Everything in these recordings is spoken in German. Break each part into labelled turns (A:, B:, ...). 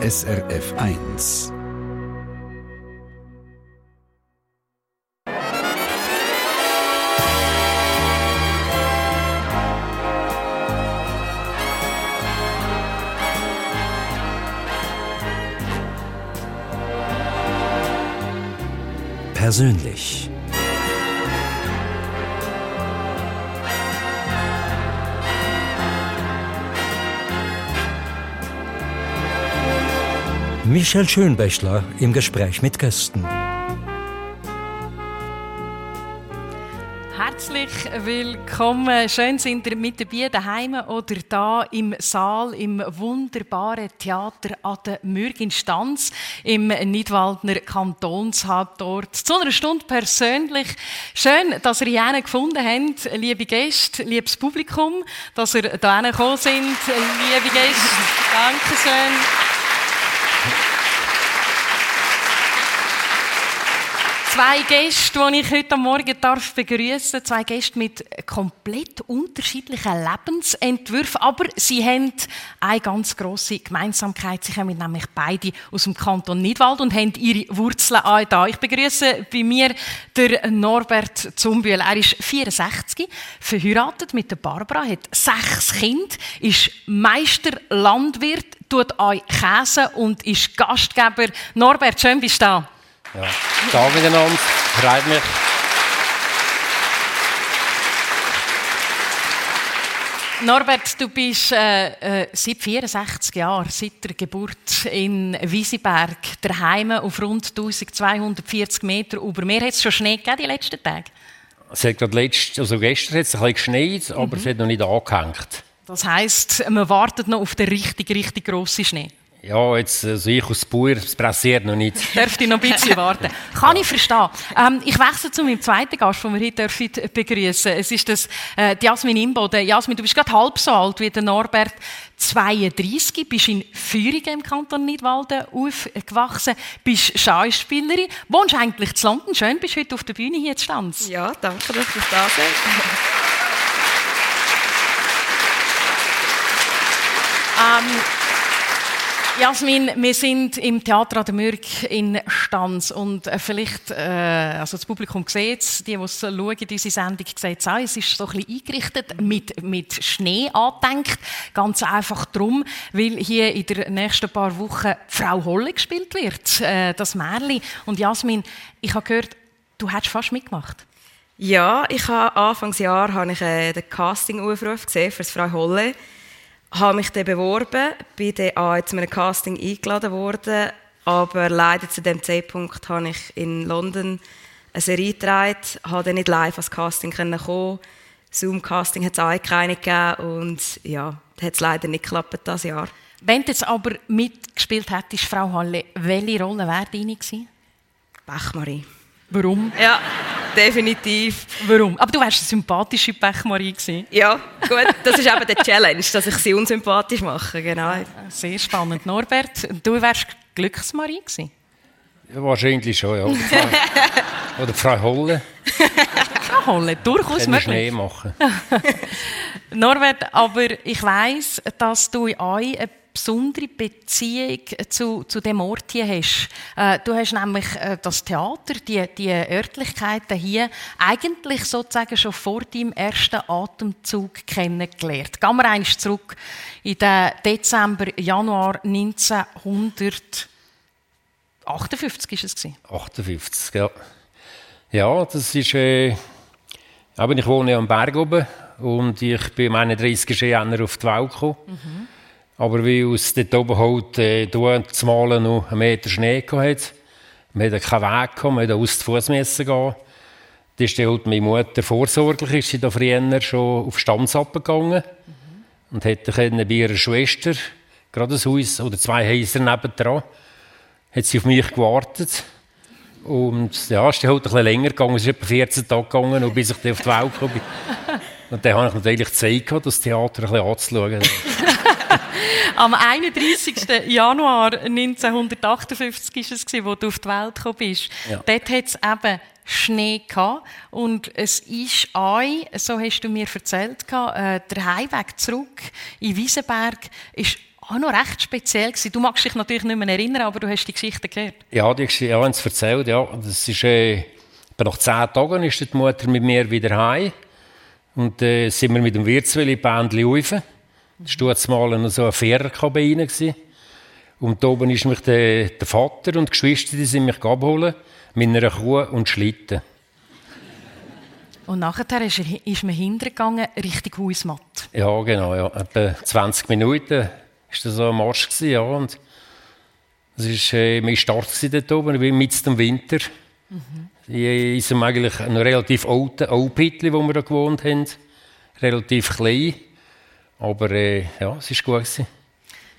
A: SRF 1. Persönlich. Michel Schönbächler im Gespräch mit Gästen.
B: Herzlich willkommen. Schön sind ihr mit dabei daheim oder da im Saal im wunderbaren Theater an der Mürginstanz im Nidwaldner Kantonshauptort. Zu einer Stunde persönlich. Schön, dass ihr hier gefunden habt, liebe Gäste, liebes Publikum, dass ihr hierher gekommen sind, liebe Gäste. Dankeschön. Zwei Gäste, die ich heute Morgen darf begrüßen, zwei Gäste mit komplett unterschiedlichen Lebensentwürfen, aber sie haben eine ganz große Gemeinsamkeit. Sie kommen nämlich beide aus dem Kanton Nidwald und haben ihre Wurzeln auch da. Ich begrüße bei mir der Norbert Zumbühl. Er ist 64, verheiratet mit der Barbara, hat sechs Kinder, ist Meisterlandwirt, tut euch Käse und ist Gastgeber. Norbert, schön bist du da.
C: Ja. Tag miteinander, freut mich.
B: Norbert, du bist äh, äh, seit 64 Jahren, seit der Geburt in Wiesenberg, daheim auf rund 1240 Meter über Meer. Hat es schon Schnee gegeben die letzten Tage?
C: Es hat gerade letzt, also gestern hat es ein bisschen geschneit, aber mhm. es hat noch nicht angehängt.
B: Das heisst, man wartet noch auf den richtig, richtig grossen Schnee?
C: Ja, jetzt, also ich als Bauer, es pressiert noch nicht.
B: Dürfte noch ein bisschen warten. Kann ich verstehen. Ähm, ich wechsle zu meinem zweiten Gast, den wir heute dürfen begrüßen. Es ist das, äh, Jasmin Imboden. Jasmin, du bist gerade halb so alt wie der Norbert. 32, bist in Füringen im Kanton Nidwalden aufgewachsen, bist Schauspielerin, wohnst eigentlich in London. Schön, bist heute auf der Bühne hier zu Stanz.
D: Ja, danke, dass du da bist.
B: ähm, Jasmin, wir sind im Theater an der Mürk in Stanz und äh, vielleicht, äh, also das Publikum sieht es, die, die es schauen, diese Sendung, sehen es auch, es ist so ein bisschen eingerichtet, mit, mit Schnee angedenkt, ganz einfach darum, weil hier in den nächsten paar Wochen Frau Holle gespielt wird, äh, das Märli. Und Jasmin, ich habe gehört, du hättest fast mitgemacht.
D: Ja, ich habe Anfangsjahr habe ich äh, den Casting-Aufruf gesehen für das Frau Holle habe mich dann beworben, bin dann auch zu einem Casting eingeladen worden, aber leider zu dem Zeitpunkt habe ich in London eine Serie gedreht, habe dann nicht live als Casting kommen Zoom-Casting hat es auch keine gegeben und ja, das hat es leider nicht geklappt das Jahr.
B: Wenn du jetzt aber mitgespielt hättest, Frau Halle, welche Rolle wäre deine gewesen?
D: Bechmarie.
B: Warum?
D: Ja, definitiv.
B: Warum? Aber du wärst eine sympathische Pechmarie gewesen.
D: Ja, gut. Das ist eben der Challenge, dass ich sie unsympathisch mache, genau.
B: Sehr spannend. Norbert, du wärst Glücksmarie gewesen?
C: Ja, wahrscheinlich schon, ja. Oder Frau, Holle.
B: Frau Holle, durchaus
C: möglich. Schnee machen.
B: Norbert, aber ich weiss, dass du euch besondere Beziehung zu, zu dem Ort hier hast. Äh, du hast nämlich äh, das Theater, die, die Örtlichkeiten hier, eigentlich sozusagen schon vor deinem ersten Atemzug kennengelernt. Gehen wir einmal zurück in den Dezember, Januar 1958 ist es
C: 58, ja. Ja, das ist... Äh, aber ich wohne am Berg oben und ich bin am 31. Januar auf die Welt gekommen. Mhm. Aber weil es dort oben halt äh, zumal noch einen Meter Schnee hatte, wir hatten keinen Weg, wir mussten aus Fuß gehen. Da ist halt meine Mutter vorsorglich, ist sie da früher schon auf Stanz abgegangen mhm. und hätte bei ihrer Schwester, gerade ein Haus oder zwei Häuser nebendran, hat sie auf mich gewartet. Und ja, es ist halt ein bisschen länger gegangen, es ist etwa 14 Tage gegangen, bis ich auf die Welt kam. Und dann habe ich natürlich Zeit gehabt, das Theater ein bisschen anzuschauen.
B: Am 31. Januar 1958 war es, wo du auf die Welt gekommen bist. Ja. Dort hat es eben Schnee gehabt. Und es ist ein, so hast du mir erzählt, äh, der Heimweg zurück in Wiesenberg ist auch noch recht speziell gewesen. Du magst dich natürlich nicht mehr erinnern, aber du hast die Geschichte gehört.
C: Ja, die Geschichte ja, sie erzählt. Ja. Das ist, äh, nach zehn Tagen ist die Mutter mit mir wieder heim. Und äh, sind wir mit dem Wirtswilli Bändli rauf. Das war mal so eine Fährerkabine. Gewesen. Und da oben ist mich der, der Vater und die Geschwister, die sind mich abholen mit einer Kuh und Schlitten.
B: Und nachher ist, er, ist man hintergegangen Richtung Hausmatt.
C: Ja, genau. Ja. Etwa 20 Minuten war das so ein Marsch. Gewesen, ja. Und es war äh, mein Start dort oben. Mitten im Winter. Mhm. In einem eigentlich ein relativ alten Alpittli, wo wir da gewohnt haben. Relativ klein. Aber äh, ja, es war gut. Gewesen.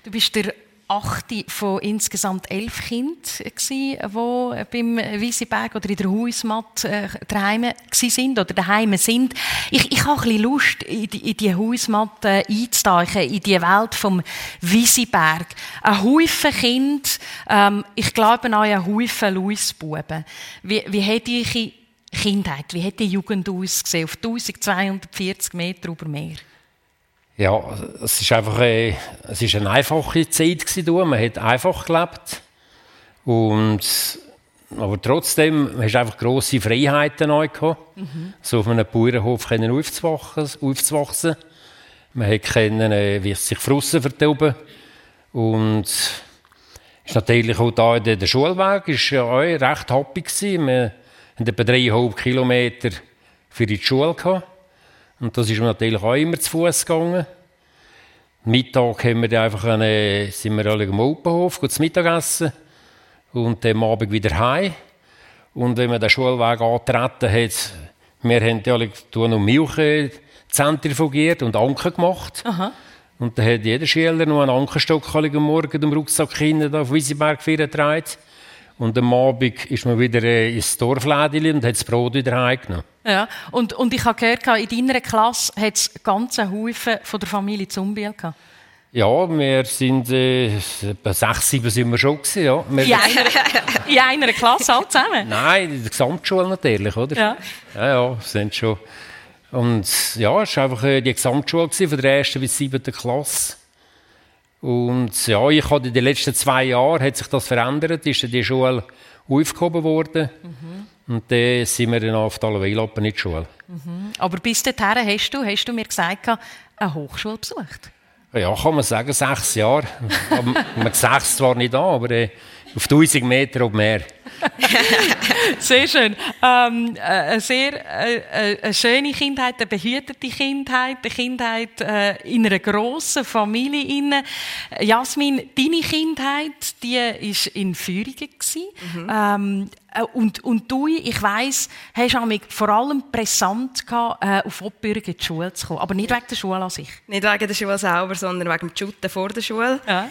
B: Du bist der achte von insgesamt elf Kindern, die beim Wieseberg oder in der Hausmatt äh, daheim sind oder daheim sind. Ich, ich habe ein Lust, in die, in Hausmatt äh, einzutauchen, in die Welt vom Wieseberg. Ein Haufen Kind, ähm, ich glaube an einen Haufen Luisbuben. Wie, hat eure Kindheit, wie hat die Jugend ausgesehen auf 1240 Meter über Meer?
C: Ja, es ist einfach äh, es ist eine einfache Zeit gewesen, man hat einfach gelebt und aber trotzdem hast du einfach grosse Freiheiten neu gehabt, mhm. so auf einem Bauernhof können aufzuwachsen, aufzuwachsen. Man hat können, äh, wie sich Frussen vertoben und ist natürlich auch da der, der Schulweg ist ja auch recht happy gewesen. Wir hatten etwa dreieinhalb Kilometer für die Schule gehabt. Und das ist mir natürlich auch immer zu Fuß gegangen. Mittag haben wir dann einfach eine, sind wir alle am Openhof, gut Mittagessen und dann am Abend wieder heim. Und wenn man den Schulweg antreten hat, wir haben ja alle noch Milch zentrifugiert und Anker gemacht. Aha. Und dann hat jeder Schüler noch einen Ankerstock am Morgen im Rucksack hinten auf Wiesenberg getragen. Und am Abend ist man wieder äh, ins Dorflädchen und hat das Brot wieder heimgenommen.
B: Ja, und, und ich habe gehört, in deiner Klasse hat es ganze Haufen von der Familie Zumbiel gehabt.
C: Ja, wir sind äh, sechs, sieben sind wir schon gewesen, ja. Wir
B: in, einer, in einer Klasse alle zusammen?
C: Nein, in der Gesamtschule natürlich, oder? Ja. Ja, ja, sind schon. Und ja, es war einfach äh, die Gesamtschule gewesen, von der ersten bis siebten Klasse. Und ja, ich hatte in den letzten zwei Jahren hat sich das verändert, ist die Schule aufgehoben worden. Mhm. Und dann sind wir dann auf die Allerweilappen in die Schule.
B: Mhm. Aber bis dahin hast du, hast du mir gesagt, eine Hochschule besucht?
C: Ja, kann man sagen, sechs Jahre. man es zwar nicht an, aber äh, auf 1000 Meter oder mehr.
B: sehr schön. Ähm, äh, eine sehr äh, äh, eine schöne Kindheit, eine behütete Kindheit, eine Kindheit äh, in einer grossen Familie. Inne. Jasmin, deine Kindheit, die war in Führungen. Mhm. Ähm, äh, und, und du, ich weiss, hast mich vor allem präsent gehabt, äh, auf Obbürgen in die Schule zu kommen. Aber nicht wegen der Schule an sich.
D: Nicht wegen der Schule selber, sondern wegen dem Shooten vor der Schule. Ja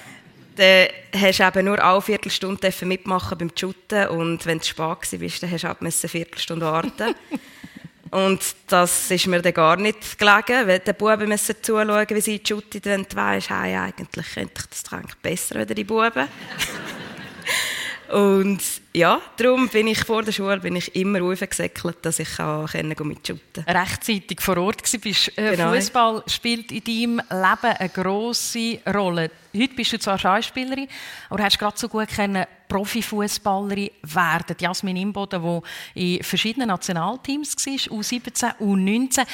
D: dann hast du eben nur alle Viertelstunde mitmachen beim Shooten und wenn du spät warst, dann musst du eine Viertelstunde warten. und das ist mir dann gar nicht gelegen, weil die Buben müssen zuschauen, wie sie shooten, wenn du weißt, hey, eigentlich könnte ich das eigentlich besser als die Buben. Und ja, darum bin ich vor der Schule bin ich immer aufgesäckelt, dass ich kann mitshooten
B: kann. Rechtzeitig vor Ort warst. Äh, genau. Fußball spielt in deinem Leben eine grosse Rolle. Heute bist du zwar Schauspielerin, aber hast gerade so gut können Profifußballerin werden. Jasmin Imboden, die in verschiedenen Nationalteams war, U17, U19.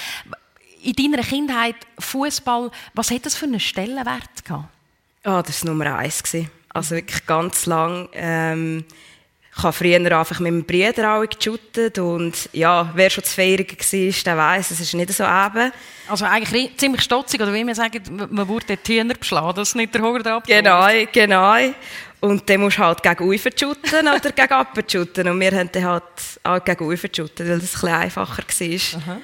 B: In deiner Kindheit Fußball, was hat das für einen Stellenwert gehabt?
D: Oh, das war Nummer eins. Also wirklich ganz lang. Ähm, ich habe früher einfach mit meinem Bruder auch geshootet und ja, wer schon zu feiern war, der weiss, es ist nicht so eben.
B: Also eigentlich ziemlich stotzig, oder wie man sagt, man wurde den Hühner beschlagen, das ist nicht der Hoger
D: Genau, genau. Und dann musst du halt gegen Ufer shooten oder gegen Appen shooten und wir haben dann halt auch gegen Ufer shooten, weil das ein bisschen einfacher war. Aha.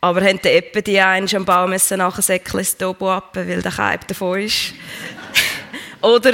D: Aber haben dann etwa die einen am Baum nachsäckeln ins Tobo ab, weil der Kalb davon ist. Oder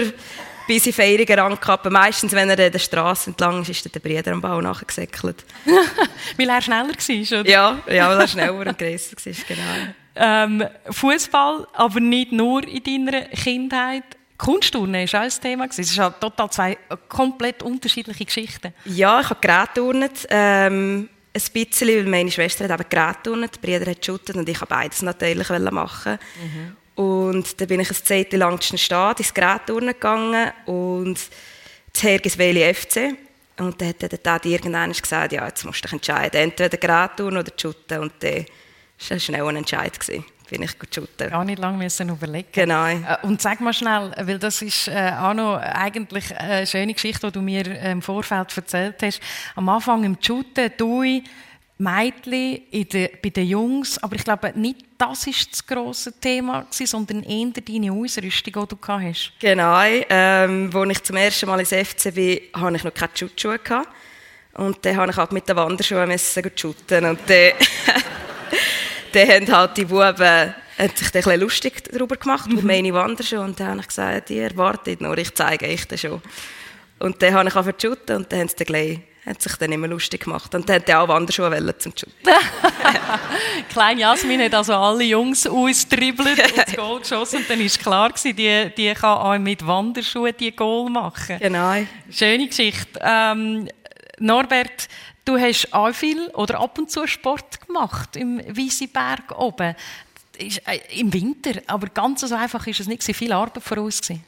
D: bis in Feierungen rankappen. Meistens, wenn er der Straße entlang ist, ist der Bruder am Bau nachgesäckelt.
B: weil er schneller war, oder?
D: Ja, ja weil er schneller und grösser war, genau.
B: Ähm, Fußball, aber nicht nur in deiner Kindheit. Kunstturnen war auch ein Thema. Es sind halt total zwei komplett unterschiedliche Geschichten.
D: Ja, ich habe Gerätturnet. Ähm, ein bisschen, weil meine Schwester hat eben Gerätturnet, die Brüder hat geshootet und ich habe beides natürlich machen. Mhm. Und dann bin ich ein Zeit lang in Stadt ins Gerät gegangen und zu Hergisweli FC. Und dann hat der Daddy irgendwann gesagt, ja, jetzt musst du dich entscheiden, entweder Gerät oder Schutten. Und dann war schnell ein Entscheid. Gewesen bin ich shooten.
B: Gar nicht lange müssen überlegen.
D: Genau.
B: Äh, und sag mal schnell, weil das ist äh, auch noch eigentlich eine schöne Geschichte, die du mir äh, im Vorfeld erzählt hast. Am Anfang im Shooten, du, Mädchen bei den Jungs, aber ich glaube nicht, das ist das grosse Thema gewesen, sondern eher deine Ausrüstung, die du hast.
D: Genau. Ähm, als ich zum ersten Mal ins FC bin, hatte ich noch keine Schutzschuhe. Und dann musste ich halt mit den Wanderschuhen shooten. Und dann dann haben halt die Buben hat sich ein bisschen lustig darüber gemacht, mhm. meine Wanderschuhe. Und dann habe ich gesagt, ihr wartet noch, ich zeige euch das schon. Und dann habe ich angefangen zu shooten und dann haben sie dann gleich hat sich dann immer lustig gemacht. Und dann hat er auch Wanderschuhe zum Shooten.
B: Klein Jasmin hat also alle Jungs austribbelt und das Goal geschossen. Und dann war klar, gewesen, die, die kann auch mit Wanderschuhen die Goal machen.
D: Genau.
B: Schöne Geschichte. Ähm, Norbert, Du hast auch viel oder ab und zu Sport gemacht im Wiesiberg oben. Äh, Im Winter, aber ganz so einfach ist es nicht. Viel Arbeit voraus. Gewesen.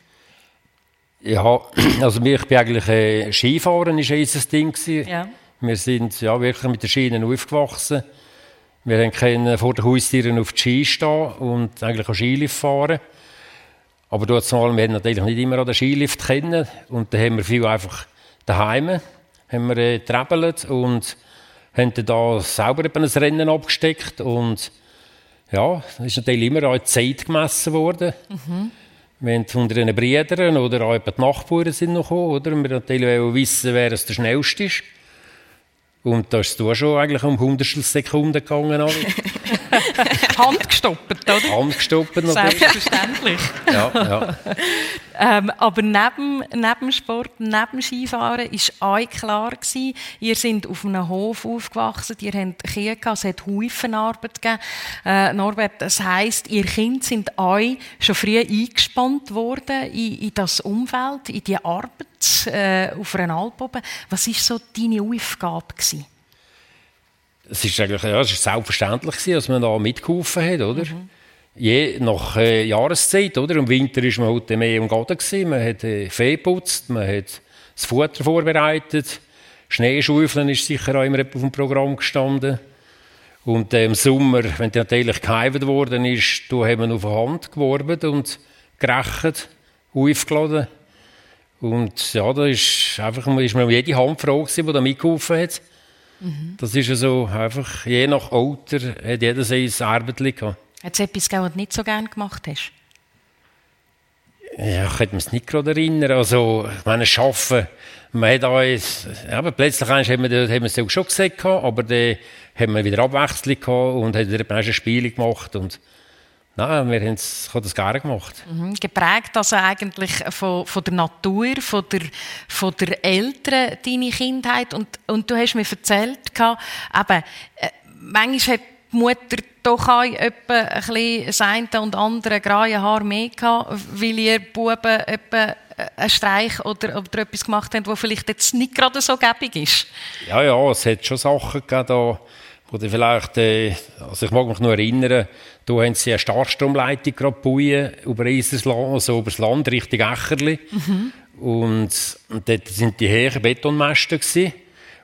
C: Ja, also ich bin eigentlich äh, Skifahren ist unser Ding
B: Ja.
C: Wir sind ja wirklich mit den Schienen aufgewachsen. Wir können vor den Haustieren auf die Ski stehen und eigentlich auch Skilift fahren. Aber dort mal, wir natürlich nicht immer an den Skilift kennen und dann haben wir viel einfach daheim haben wir äh, und haben dann da selber ein Rennen abgesteckt und ja, das ist natürlich immer auch Zeit gemessen worden. Mhm. Wir haben von unseren Brüdern oder auch die Nachbarn sind noch gekommen, oder? Wir natürlich wissen, wer es der schnellste ist. Und da ist es schon eigentlich um hundertstel Sekunden gegangen.
B: Handgestoppt, oder?
C: Handgestoppt
B: natürlich. Selbstverständlich.
C: ja, ja.
B: ähm, aber neben, neben Sport, neben Skifahren war euch klar gewesen, ihr seid auf einem Hof aufgewachsen, ihr habt Kinder gehabt, es hat Haufenarbeit gegeben. Äh, Norbert, das heisst, ihr Kinder sind euch schon früh eingespannt worden in, in das Umfeld, in die Arbeit äh, auf einer Alp oben. Was war so deine Aufgabe? Gewesen?
C: Es ist eigentlich ja, es ist selbstverständlich, gewesen, dass man da mitgeholfen hat, oder? Mhm. Je nach äh, Jahreszeit, oder? Im Winter war man halt mehr im Garten gewesen. Man hat äh, Fee geputzt, man hat das Futter vorbereitet. Schneeschaufeln ist sicher auch immer auf dem Programm gestanden. Und äh, im Sommer, wenn der natürlich geheimt worden ist, da haben wir auf der Hand geworben und gerechnet, aufgeladen. Und ja, da ist einfach ist mir jede Hand froh gewesen, die da mitgeholfen hat. Mhm. Das ist also einfach, je nach Alter hat jeder sein Arbeit gehabt.
B: Hat es etwas gegeben, was du nicht so gerne gemacht hast?
C: Ja, ich könnte mich nicht gerade erinnern. Also, ich meine, Arbeiten, man hat uns, aber plötzlich haben wir, haben wir es schon gesagt, aber dann haben wir wieder Abwechslung gehabt und haben wieder ein Spiel gemacht und Nein, wir haben das gerne gemacht.
B: Mhm. Geprägt also eigentlich von, von der Natur, von der, von der Eltern, deine Kindheit. Und, und du hast mir erzählt, eben, äh, manchmal hat die Mutter doch auch etwa ein bisschen das eine und andere graue Haar mehr gehabt, weil ihr Buben etwa einen Streich oder, oder etwas gemacht haben, was vielleicht jetzt nicht gerade so gäbig ist.
C: Ja, ja, es hat schon Sachen gegeben, oder vielleicht, äh, also ich mag mich nur erinnern, da haben sie eine Starkstromleitung gerade gebaut, über Land, also über das Land, Richtung Ächerli. Mhm. Und, und dort waren die hohen Betonmasten. Gewesen.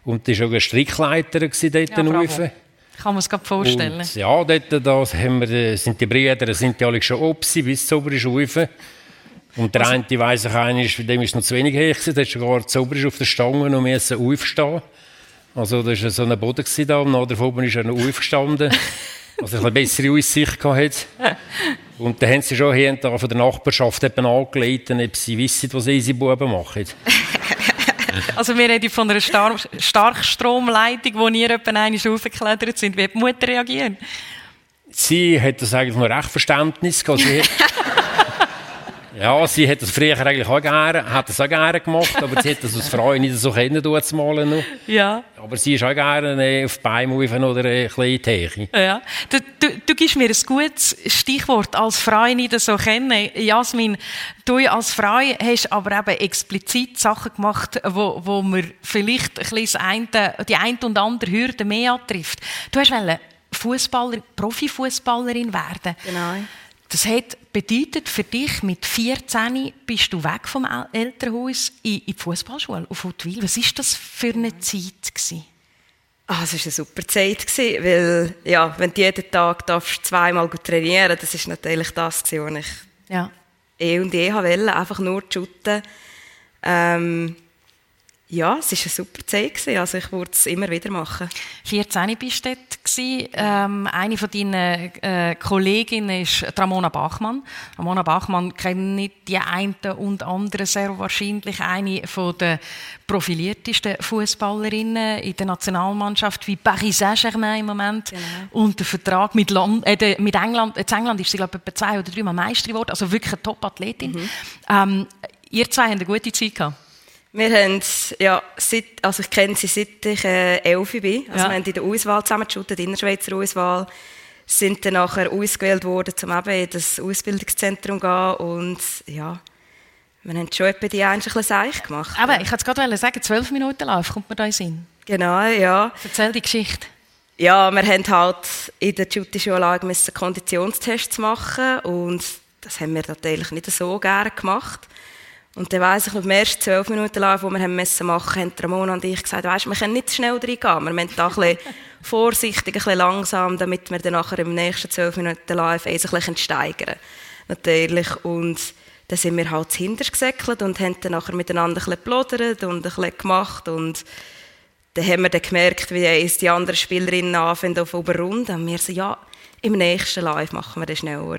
C: Und da war auch ein Strickleiter dort ja, rauf.
B: Kann man es gerade vorstellen.
C: Und, ja, dort da haben wir, sind die Brüder sind die alle schon oben bis zu oben rauf. Und der also, eine, weiss ich, einer, dem ist noch zu wenig hoch, der ist sogar zu oben auf der Stange und musste aufstehen. Also da war so ein Boden da und nach oben ist er noch aufgestanden. Also eine bessere Aussicht hatte. Und dann haben sie schon hier und da von der Nachbarschaft angelegt, ob sie wissen, was unsere Buben machen.
B: also wir reden von einer Star Starkstromleitung, wo ihr etwa einmal aufgeklettert sind. Wie hat die Mutter reagiert?
C: Sie hat das eigentlich noch recht Verständnis gehabt. Ja, sie hat das früher eigentlich auch gerne, hat das auch gerne gemacht, aber sie hat das als Frau nicht so kennen, zu malen noch.
B: Ja.
C: Aber sie ist auch gerne äh, auf die Beine oder ein bisschen Teche.
B: Ja. Du, du, du gibst mir ein gutes Stichwort, als Frau nicht so kennen. Jasmin, du als Frau hast aber eben explizit Sachen gemacht, wo, wo man vielleicht ein bisschen eine, die ein und andere Hürde mehr antrifft. Du hast Fußballer, Profifußballerin werden.
D: Genau.
B: Das hat bedeutet für dich, mit 14 bist du weg vom Elternhaus in, die Fußballschule auf Huttwil. Was war das für eine Zeit? Gewesen?
D: Ah, es war eine super Zeit, gewesen, weil ja, wenn du jeden Tag darfst, zweimal trainieren das ist natürlich das, was ich ja. eh und je wollte, einfach nur shooten. Ähm, ja, es war eine super Zeit. Also ich würde es immer wieder machen.
B: 14 bist du dort. Ähm, eine von deinen äh, Kolleginnen ist Ramona Bachmann. Ramona Bachmann kennt nicht die einen und anderen sehr wahrscheinlich eine von der profiliertesten Fußballerinnen in der Nationalmannschaft wie Paris Saint-Germain im Moment. Genau. Und der Vertrag mit, Land, äh, mit England, in England ist sie glaube ich zwei oder drei Mal Meister geworden. Also wirklich eine Top-Athletin. Mhm. Ähm, ihr zwei habt eine gute Zeit gehabt.
D: Wir haben, ja, seit, also ich kenne sie seit ich äh, elf bin. Also ja. wir haben in der Auswahl zusammengeschaut, in der Schweizer Auswahl. Sind dann nachher ausgewählt worden, um eben in das Ausbildungszentrum zu gehen. Und ja, wir haben schon etwa die ein bisschen Seich gemacht.
B: Aber ich wollte gerade sagen, zwölf Minuten Lauf, kommt mir da in Sinn?
D: Genau, ja.
B: Erzähl die Geschichte.
D: Ja, wir haben halt in der Shooting-Schule Konditionstests machen und das haben wir natürlich nicht so gerne gemacht. Und dann weiss ich, den ersten zwölf Minuten lang, die wir haben müssen machen, haben Ramona und ich gesagt, weißt, wir können nicht schnell reingehen. Wir müssen da ein bisschen vorsichtig, ein bisschen langsam, damit wir dann nachher im nächsten zwölf Minuten live ein bisschen steigern Natürlich. Und dann sind wir halt hinterher gesäckelt und haben dann nachher miteinander ein bisschen geplaudert und ein bisschen gemacht. Und dann haben wir dann gemerkt, wie uns die anderen Spielerinnen anfangen auf überrunden. Und wir so, ja, im nächsten Live machen wir das schneller.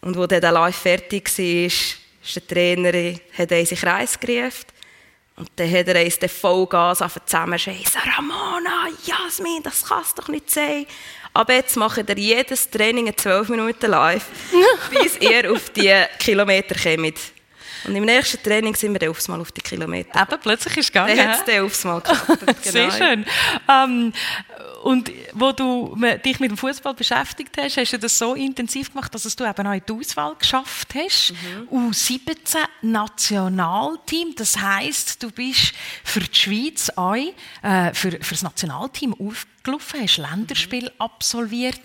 D: Und wo dann der Live fertig war, ist der Trainer, hat uns in Kreis gerufen. Und dann hat er uns den Vollgas zusammenscheissen. Ramona, Jasmin, das kannst doch nicht sein. Aber jetzt macht er jedes Training in 12 Minuten live, bis ihr auf die Kilometer kommt. Und im nächsten Training sind wir dann aufs Mal auf die Kilometer.
B: Eben, plötzlich ist es gegangen.
D: Dann hat es dann aufs Mal geklappt. Genau.
B: Sehr schön. Ähm, und wo du dich mit dem Fußball beschäftigt hast, hast du das so intensiv gemacht, dass du eben auch in die Auswahl geschafft hast. Mhm. U17 Nationalteam. Das heißt, du bist für die Schweiz auch, äh, für, für das Nationalteam aufgelaufen, hast Länderspiel mhm. absolviert.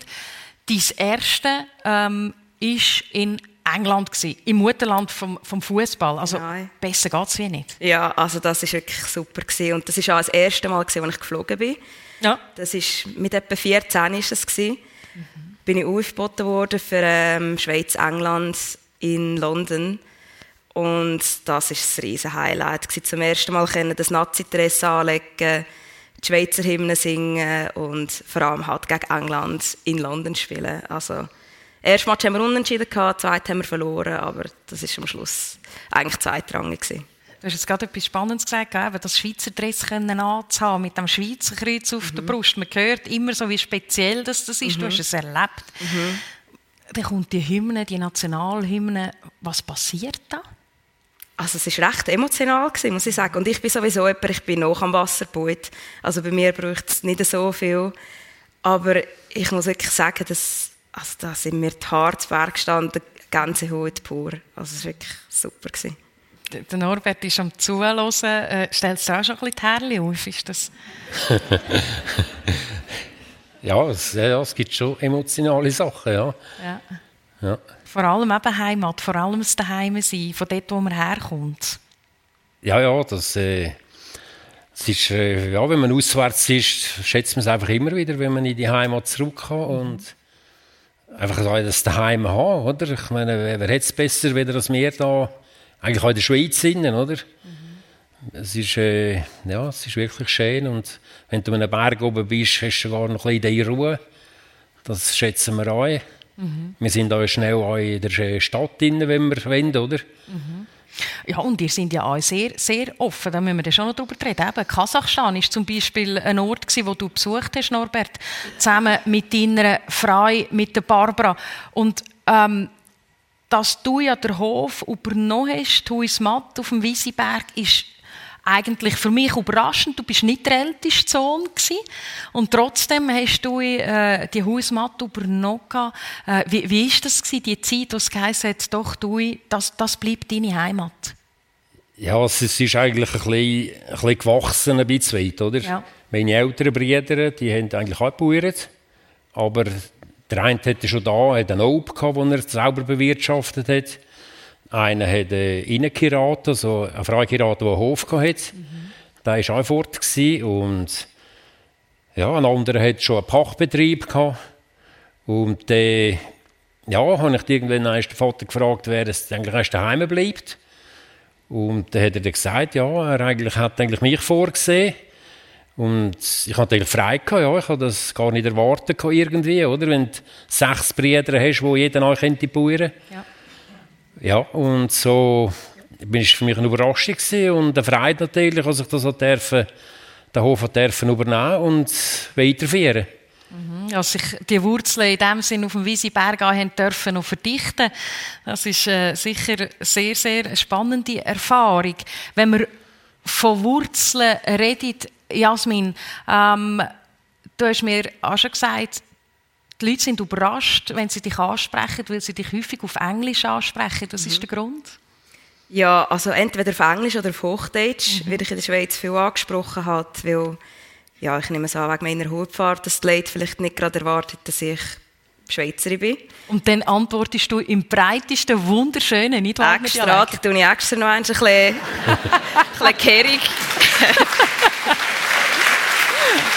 B: Dein erste ähm, ist in England gewesen, im Mutterland vom, vom Fußball. Also ja. besser geht es wie nicht.
D: Ja, also das ist wirklich super gewesen. und das ist auch das erste Mal gewesen, als ich geflogen bin. Ja. Das ist mit etwa 14 ist es. Mhm. Bin ich aufgeboten worden für ähm, Schweiz, England in London. Und das ist ein riesen Highlight. Gewesen. Zum ersten Mal können das Nazi-Dress anlegen, die Schweizer Hymnen singen und vor allem halt gegen England in London spielen. Also, erst Match haben wir unentschieden gehabt, zweit haben wir verloren, aber das ist am Schluss eigentlich zweitrangig gewesen.
B: Du hast jetzt gerade etwas Spannendes gesagt, eben, das Schweizer Dress können anzuhaben, mit dem Schweizer Kreuz auf mhm. der Brust. Man hört immer so, wie speziell das, das ist. Mhm. Du hast es erlebt. Mhm. Dann kommt die Hymne, die Nationalhymne. Was passiert da?
D: Also es war recht emotional, gewesen, muss ich sagen. Und ich bin sowieso jemand, ich bin noch am Wasserboot. Also bei mir braucht es nicht so viel. Aber ich muss wirklich sagen, dass, also da sind mir die Haare zu Berg gestanden, Gänsehaut pur. Also es war wirklich super. Gewesen
B: der Norbert ist am Zuhören. Äh, stellst du auch schon ein bisschen die Härchen auf? Ist das
C: ja, es, ja, es gibt schon emotionale Sachen, ja. ja.
B: ja. Vor allem eben Heimat, vor allem das Daheim sein, von dort, wo man herkommt.
C: Ja, ja, das, äh, das ist, äh, ja, wenn man auswärts ist, schätzt man es einfach immer wieder, wenn man in die Heimat zurückkommt mhm. und einfach das daheim haben, oder? Ich meine, wer, hat es besser, weder als wir da eigentlich auch in der Schweiz sind, oder? Mhm. Es, ist, äh, ja, es ist wirklich schön und wenn du an einem Berg oben bist, hast du gar noch ein bisschen Ruhe. Das schätzen wir an. Mhm. Wir sind auch schnell auch in der Stadt drin, wenn wir wollen, oder? Mhm.
B: Ja, und ihr seid ja auch sehr, sehr offen, da müssen wir schon noch drüber reden. Eben, Kasachstan war zum Beispiel ein Ort, gewesen, wo du besucht hast, Norbert, zusammen mit deiner Frau, mit der Barbara. Und ähm, dass du ja den Hof übernommen hast, Huis Matt auf dem Wiesiberg, ist eigentlich für mich überraschend. Du bist nicht der älteste Sohn gewesen. und trotzdem hast du äh, die Hausmatte übernommen. Äh, wie, wie ist das gewesen, die Zeit, wo es geheißen hat, doch, du, das, das bleibt deine Heimat?
C: Ja, es ist eigentlich ein bisschen, ein bisschen gewachsen, ein bisschen weit, oder? Ja. Meine älteren Brüder, die haben eigentlich auch gebaut, aber Der eine hatte schon da hat einen Ob gehabt, den er sauber bewirtschaftet hat. Einer hat einen Innenkirat, also einen Freikirat, der einen Hof hatte. Mhm. Der war auch fort. Und ja, ein anderer hat schon einen Pachtbetrieb gehabt. Und der, ja, habe ich irgendwann den Vater gefragt, wer es eigentlich erst daheim bleibt. Und dann hat er dann gesagt, ja, er eigentlich hat eigentlich mich vorgesehen. Und ich hatte eigentlich frei gehabt, ja, ich habe das gar nicht erwartet irgendwie, oder? Wenn du sechs Brüder hast, die jeder neu könnte bauen. Ja. Ja, und so bin ich für mich eine Überraschung gewesen und eine Freude natürlich, als ich das dürfen, den Hof dürfen übernehmen und weiterführen.
B: Mhm, als sich die Wurzeln in dem Sinne auf dem Wiesenberg haben dürfen und verdichten, das ist äh, sicher eine sehr, sehr spannende Erfahrung. Wenn man von Wurzeln redet, Jasmin, ähm, du hast mir auch schon gesagt, die Leute sind überrascht, wenn sie dich ansprechen, weil sie dich häufig auf Englisch ansprechen. Was mhm. ist der Grund?
D: Ja, also entweder auf Englisch oder auf Hochdeutsch, mhm. weil ich in der Schweiz viel angesprochen habe, weil ja, ich nehme es an, wegen meiner Hautfarbe, dass die Leute vielleicht nicht gerade erwartet, dass ich Schweizerin bin.
B: Und dann antwortest du im breitesten, wunderschönen, nicht
D: wahr? Extra, da tue ich extra noch ein bisschen, ein bisschen kehrig.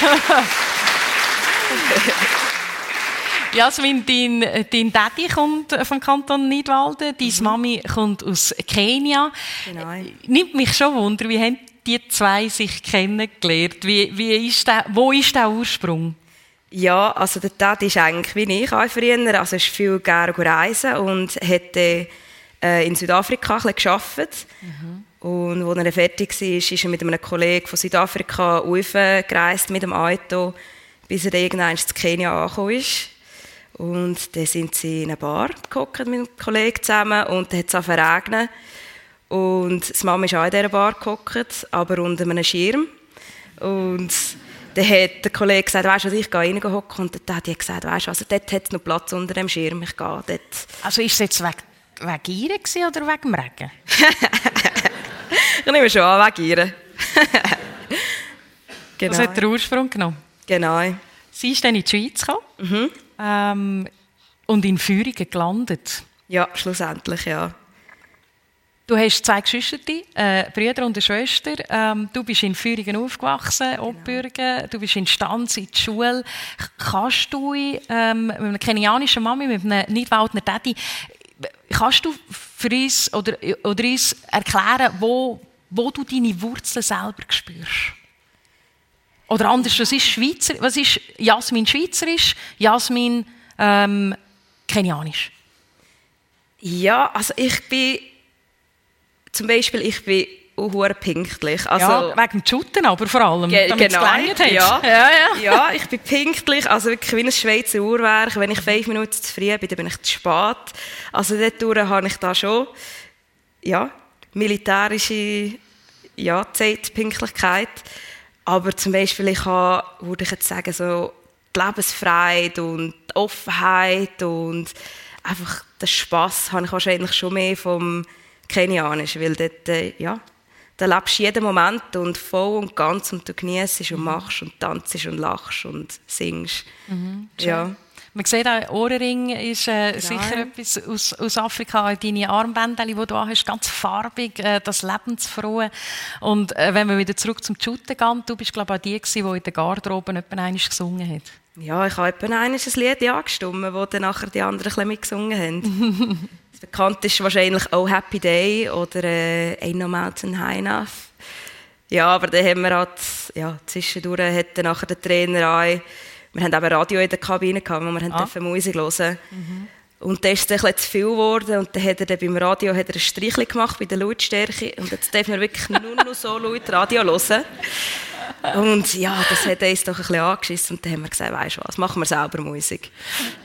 B: Jasmin, dein, dein Daddy kommt vom Kanton Nidwalden, deine mhm. Mami kommt aus Kenia. Genau. Nimmt mich schon Wunder, wie haben die zwei sich kennengelernt? Wie, wie ist der, wo ist der Ursprung?
D: Ja, also der Daddy ist eigentlich wie ich auch früher, also ist viel gerne reisen und hat äh, in Südafrika ein gearbeitet. Mhm. Und als er fertig war, ist er mit einem Kollegen von Südafrika gereist mit dem Auto, bis er irgendwann in Kenia angekommen ist. Und dann sind sie in einer Bar geguckt mit einem Kollegen zusammen und dann hat es angefangen Und die Mama ist auch in dieser Bar geguckt, aber unter einem Schirm. Und dann hat der Kollege gesagt, weißt du, ich gehe rein hocken. Und dann hat die gesagt, weißt du, also dort hat es noch Platz unter dem Schirm, ich gehe dort.
B: Also ist es jetzt wegen, wegen ihr oder wegen dem Regen?
D: ich nehme schon an, wegen ihr.
B: genau. Das hat den Ursprung genommen?
D: Genau.
B: Sie ist dann in die Schweiz gekommen mhm. ähm, und in Führungen gelandet.
D: Ja, schlussendlich, ja.
B: Du hast zwei Geschwister, äh, Brüder und eine Schwester. Ähm, du bist in Führungen aufgewachsen, genau. Obbürgen. Du bist in Stanz in der Schule. Kannst du ähm, mit einer kenianischen Mami, mit einem Nidwaldner Daddy, kannst du für uns oder, oder uns erklären, wo, wo du deine Wurzeln selber spürst? Oder anders, was ist, Schweizer, was ist Jasmin schweizerisch, Jasmin ähm, kenianisch?
D: Ja, also ich bin zum Beispiel, ich bin auch pünktlich. Also,
B: ja, wegen dem Shooten aber vor allem, ge damit genau,
D: es ja, ja, ja. ja, ich bin pünktlich, also wirklich wie ein Schweizer Uhrwerk. Wenn ich fünf Minuten zu früh bin, dann bin ich zu spät. Also dort habe ich da schon ja, militärische ja, Zeitpünktlichkeit. Aber zum Beispiel, ich habe, würde ich jetzt sagen, so die Lebensfreiheit und die Offenheit und einfach den Spass habe ich wahrscheinlich schon mehr vom Kenianischen, weil dort, äh, ja, da lebst du jeden Moment und voll und ganz und du genießt und mhm. machst und tanzt und lachst und singst. Mhm, ja.
B: Man sieht auch, Ohrring ist äh, sicher etwas aus, aus Afrika. Deine Armbänder, die du hast, ganz farbig, äh, das Lebensfrohe. Und äh, wenn wir wieder zurück zum Shooten gehen, du bist, glaube ich, auch die, die in der Garderobe etwa einmal gesungen hat.
D: Ja, ich habe etwa ein Lied angestimmt, wo dann nachher die anderen ein mitgesungen haben. bekannt ist wahrscheinlich «Oh Happy Day» oder äh, «Ain't No Mountain High Enough». Ja, aber dann haben wir halt, ja, zwischendurch hat dann nachher der Trainer auch, wir haben eben Radio in der Kabine gehabt, wo wir ah. Musik hören mhm. Und dann ist es ein zu viel geworden und dann hat er dann beim Radio hat er ein Streichchen gemacht bei der Lautstärke und jetzt dürfen wir wirklich nur noch so laut Radio hören. Und ja, das hat uns doch ein bisschen angeschissen und dann haben wir gesagt, weißt du was, machen wir selber Musik.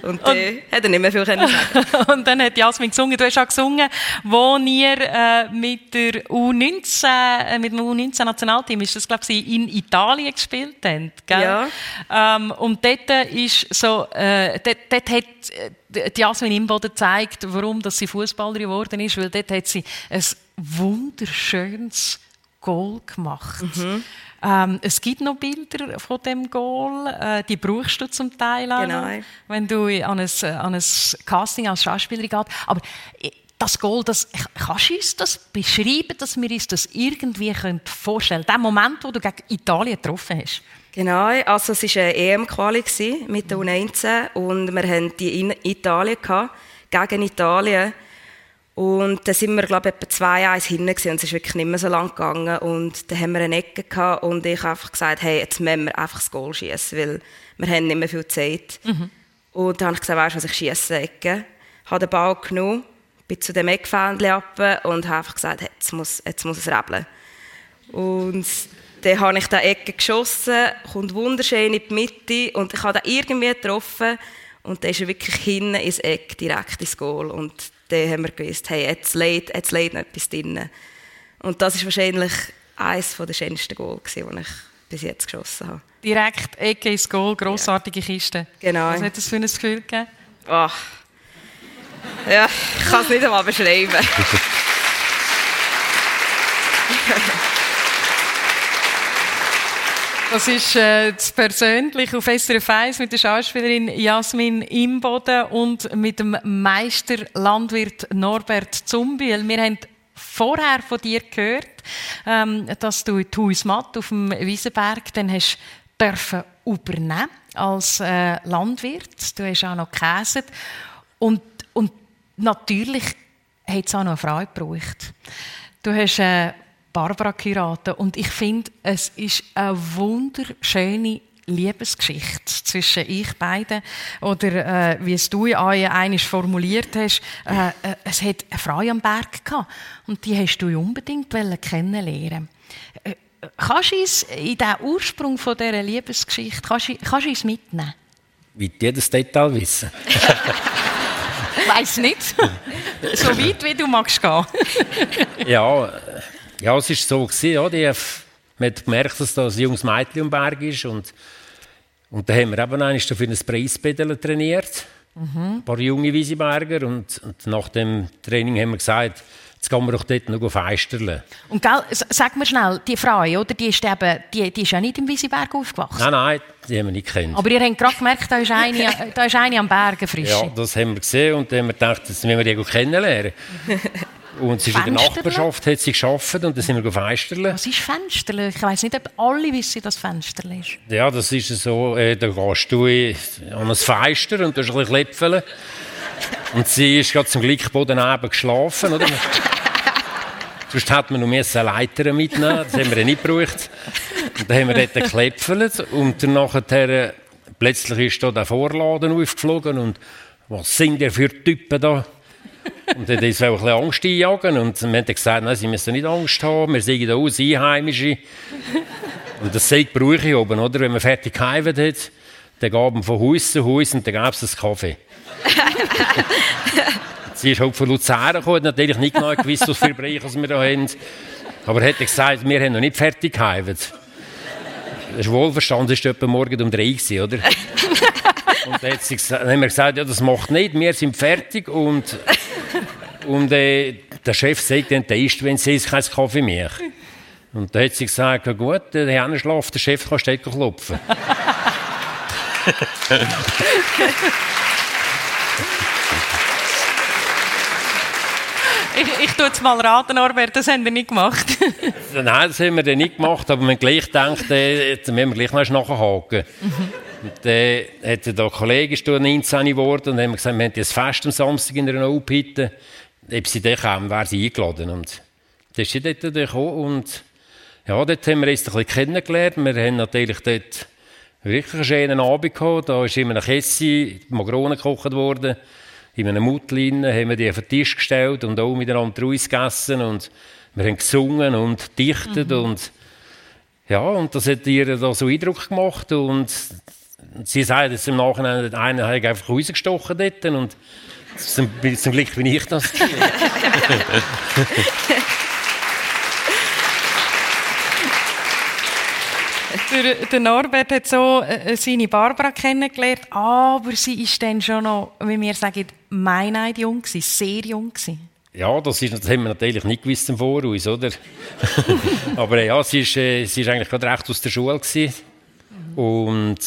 D: Und dann äh, hat er nicht mehr viel können
B: sagen. und dann hat Jasmin gesungen, du hast auch gesungen, wo ihr äh, mit der U19, äh, mit dem U19-Nationalteam, ist das glaube ich in Italien gespielt habt, gell?
D: Ja.
B: Ähm, und dort ist so, äh, dort, dort hat äh, die Jasmin Imboden gezeigt, warum dass sie Fußballerin geworden ist, weil dort hat sie ein wunderschönes Goal gemacht. Mhm. Ähm, es gibt noch Bilder von dem Goal, äh, die brauchst du zum Teil auch
D: genau.
B: noch, wenn du an ein, an ein Casting als Schauspielerin gehst. Aber äh, das Goal, das, kannst du uns das beschreiben, dass wir uns das irgendwie vorstellen können? Der Moment, wo du gegen Italien getroffen hast.
D: Genau, also es war eine EM-Quali mit der U19 und wir hatten die in Italien gehabt, gegen Italien. Und da sind wir, glaube ich, etwa zwei 1 hinten und es ist wirklich nicht mehr so lang gegangen. Und dann haben wir eine Ecke gehabt und ich habe einfach gesagt, hey, jetzt müssen wir einfach das Goal schießen, weil wir haben nicht mehr viel Zeit. Mhm. Und dann habe ich gesagt, weißt du was, ich schieße Ecke. Habe den Ball genommen, bin zu dem Eckfähnchen ab und habe einfach gesagt, hey, jetzt muss, jetzt muss es rebeln. Und dann habe ich da Ecke geschossen, kommt wunderschön in die Mitte und ich habe da irgendwie getroffen und dann ist er wirklich hinten ins Eck, direkt ins Goal. Und dann haben wir gewusst, hey, jetzt lädt, jetzt lädt noch etwas drin. Und das ist wahrscheinlich eines der schönsten Goal, die ich bis jetzt geschossen habe.
B: Direkt Ecke ins Goal, grossartige Kiste.
D: Genau.
B: Was hat das für ein Gefühl gegeben?
D: Ach. Ja, ich kann es nicht einmal beschreiben.
B: Das ist äh, das persönlich auf SRF 1 mit der Schauspielerin Jasmin Imboden und mit dem Meister Landwirt Norbert Zumbiel. Wir haben vorher von dir gehört, ähm, dass du die Hausmatt auf dem Wiesenberg dann hast dürfen übernehmen als äh, Landwirt. Du hast auch noch gekäset. Und, und natürlich hat es auch noch eine Frau gebraucht. Du hast äh, Barbara geheiratet. Und ich finde, es ist eine wunderschöne Liebesgeschichte zwischen ich beiden oder äh, wie es du einmal formuliert hast, äh, äh, es hat eine Frau am Berg gehabt und die hast du unbedingt kennenlernen. Äh, kannst du uns in den Ursprung von dieser Liebesgeschichte kannst kannst du uns mitnehmen?
C: Wie jedes Detail wissen.
B: ich weiß nicht. so weit wie du magst gehen.
C: ja, ja, es war so, gewesen, ja, die, man hat gemerkt, dass da ein junges Mädchen am Berg ist und, und da haben wir eben einmal für ein Preisbedel trainiert, mhm. ein paar junge Wiesenberger und, und, nach dem Training haben wir gesagt, jetzt gehen wir doch dort noch feisterle.
B: Und gell, sag mir schnell, die Frau, oder, die, ist eben, die, die ist ja nicht im Wiesenberg aufgewachsen?
C: Nein, nein, die haben wir nicht gekannt.
B: Aber ihr habt gerade gemerkt, da ist eine, da ist eine am Bergen frisch.
C: Ja, das haben wir gesehen und dann haben wir gedacht, das müssen wir die kennenlernen. Und sie ist in der Nachbarschaft, hat sie geschafft und dann sind wir Fensterle.
B: Was ist Fensterle? Ich weiß nicht, ob alle wissen, was Fensterle ist.
C: Ja, das ist so, äh, da gehst du an ein Fenster und du hast ein bisschen Klepfeln. Und sie ist gerade zum Glück Boden geschlafen, oder? Sonst hätte man noch mehr eine Leiter mitnehmen Das haben wir nicht gebraucht. Und dann haben wir dort geklepfelt und dann nachher, plötzlich ist da der Vorladen aufgeflogen und was sind denn für Typen da? Und dann ist auch ein bisschen Angst einjagen. Und wir haben gesagt, nein, sie müssen nicht Angst haben, wir sind da aus, Einheimische. Und das sagt Brüche oben, oder? Wenn man fertig geheimt hat, dann gab man von Haus zu Haus und dann gab es einen Kaffee. sie ist halt von Luzern gekommen, hat natürlich nicht genau gewusst, was für Bereiche wir da haben. Aber er hat gesagt, wir haben noch nicht fertig geheimt. Das ist wohlverstanden, war etwa morgen um drei, oder? Und dann, gesagt, dann haben wir gesagt, ja, das macht nicht, wir sind fertig und und äh, der Chef sagt dann, der ist, wenn sie ist, kein Kaffee mehr. Und da hat sie gesagt, ja gut, der Herr schlaft, der Chef kann stecken klopfen.
B: ich, ich tue jetzt mal raten, Norbert, das haben wir nicht gemacht.
C: Nein, das haben wir dann nicht gemacht, aber man gleich denkt, äh, jetzt müssen wir gleich noch nachhaken. Und dann hat der Kollege 19 geworden und haben gesagt, wir haben jetzt Fest am Samstag in einer Opitte ob sie dann kam, wäre sie eingeladen. Und dann ist sie dort gekommen und ja, dort haben wir uns ein bisschen kennengelernt. Wir haben natürlich dort wirklich einen schönen Abend gehabt. Da ist in einem Kessi Magronen gekocht worden. In einem Mutlin haben wir die auf den Tisch gestellt und auch miteinander Reis gegessen und wir haben gesungen und dichtet mhm. und ja, und das hat ihr da so Eindruck gemacht und sie sagt jetzt im Nachhinein, einer hat einfach rausgestochen dort und zum, zum Glück bin ich das.
B: der, der, Norbert hat so äh, seine Barbara kennengelernt, aber sie ist dann schon noch, wie wir sagen, meineid jung gewesen, sehr jung gewesen.
C: Ja, das, ist, das haben wir natürlich nicht gewusst im Voraus, oder? Aber ja, sie ist, äh, sie ist eigentlich gerade recht aus der Schule gewesen. Und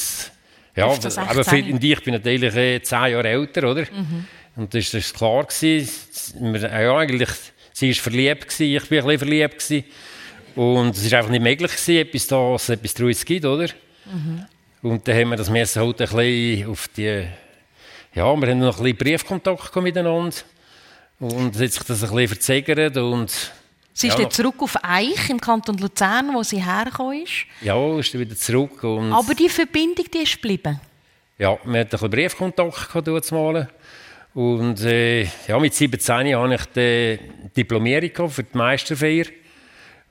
C: ja, aber für,
B: 16.
C: und ich bin natürlich äh, zehn Jahre älter, oder? Und das ist klar gewesen. Wir, ja, eigentlich, sie ist verliebt gewesen, ich bin ein bisschen verliebt gewesen. Und es ist einfach nicht möglich gewesen, etwas da, dass es etwas daraus gibt, oder? Und dann haben wir das müssen halt ein bisschen auf die, ja, wir haben noch ein bisschen Briefkontakt miteinander. Und es hat sich das ein bisschen verzögert und
B: Sie ist
C: Ja.
B: dann zurück auf Eich im Kanton Luzern, wo sie hergekommen ist.
C: ja, ist dann wieder zurück und
B: Aber die Verbindung, die ist geblieben.
C: ja, wir hatten ein bisschen Briefkontakt gehabt. Und äh, ja, mit 17 hatte ich die Diplomierung für die Meisterfeier.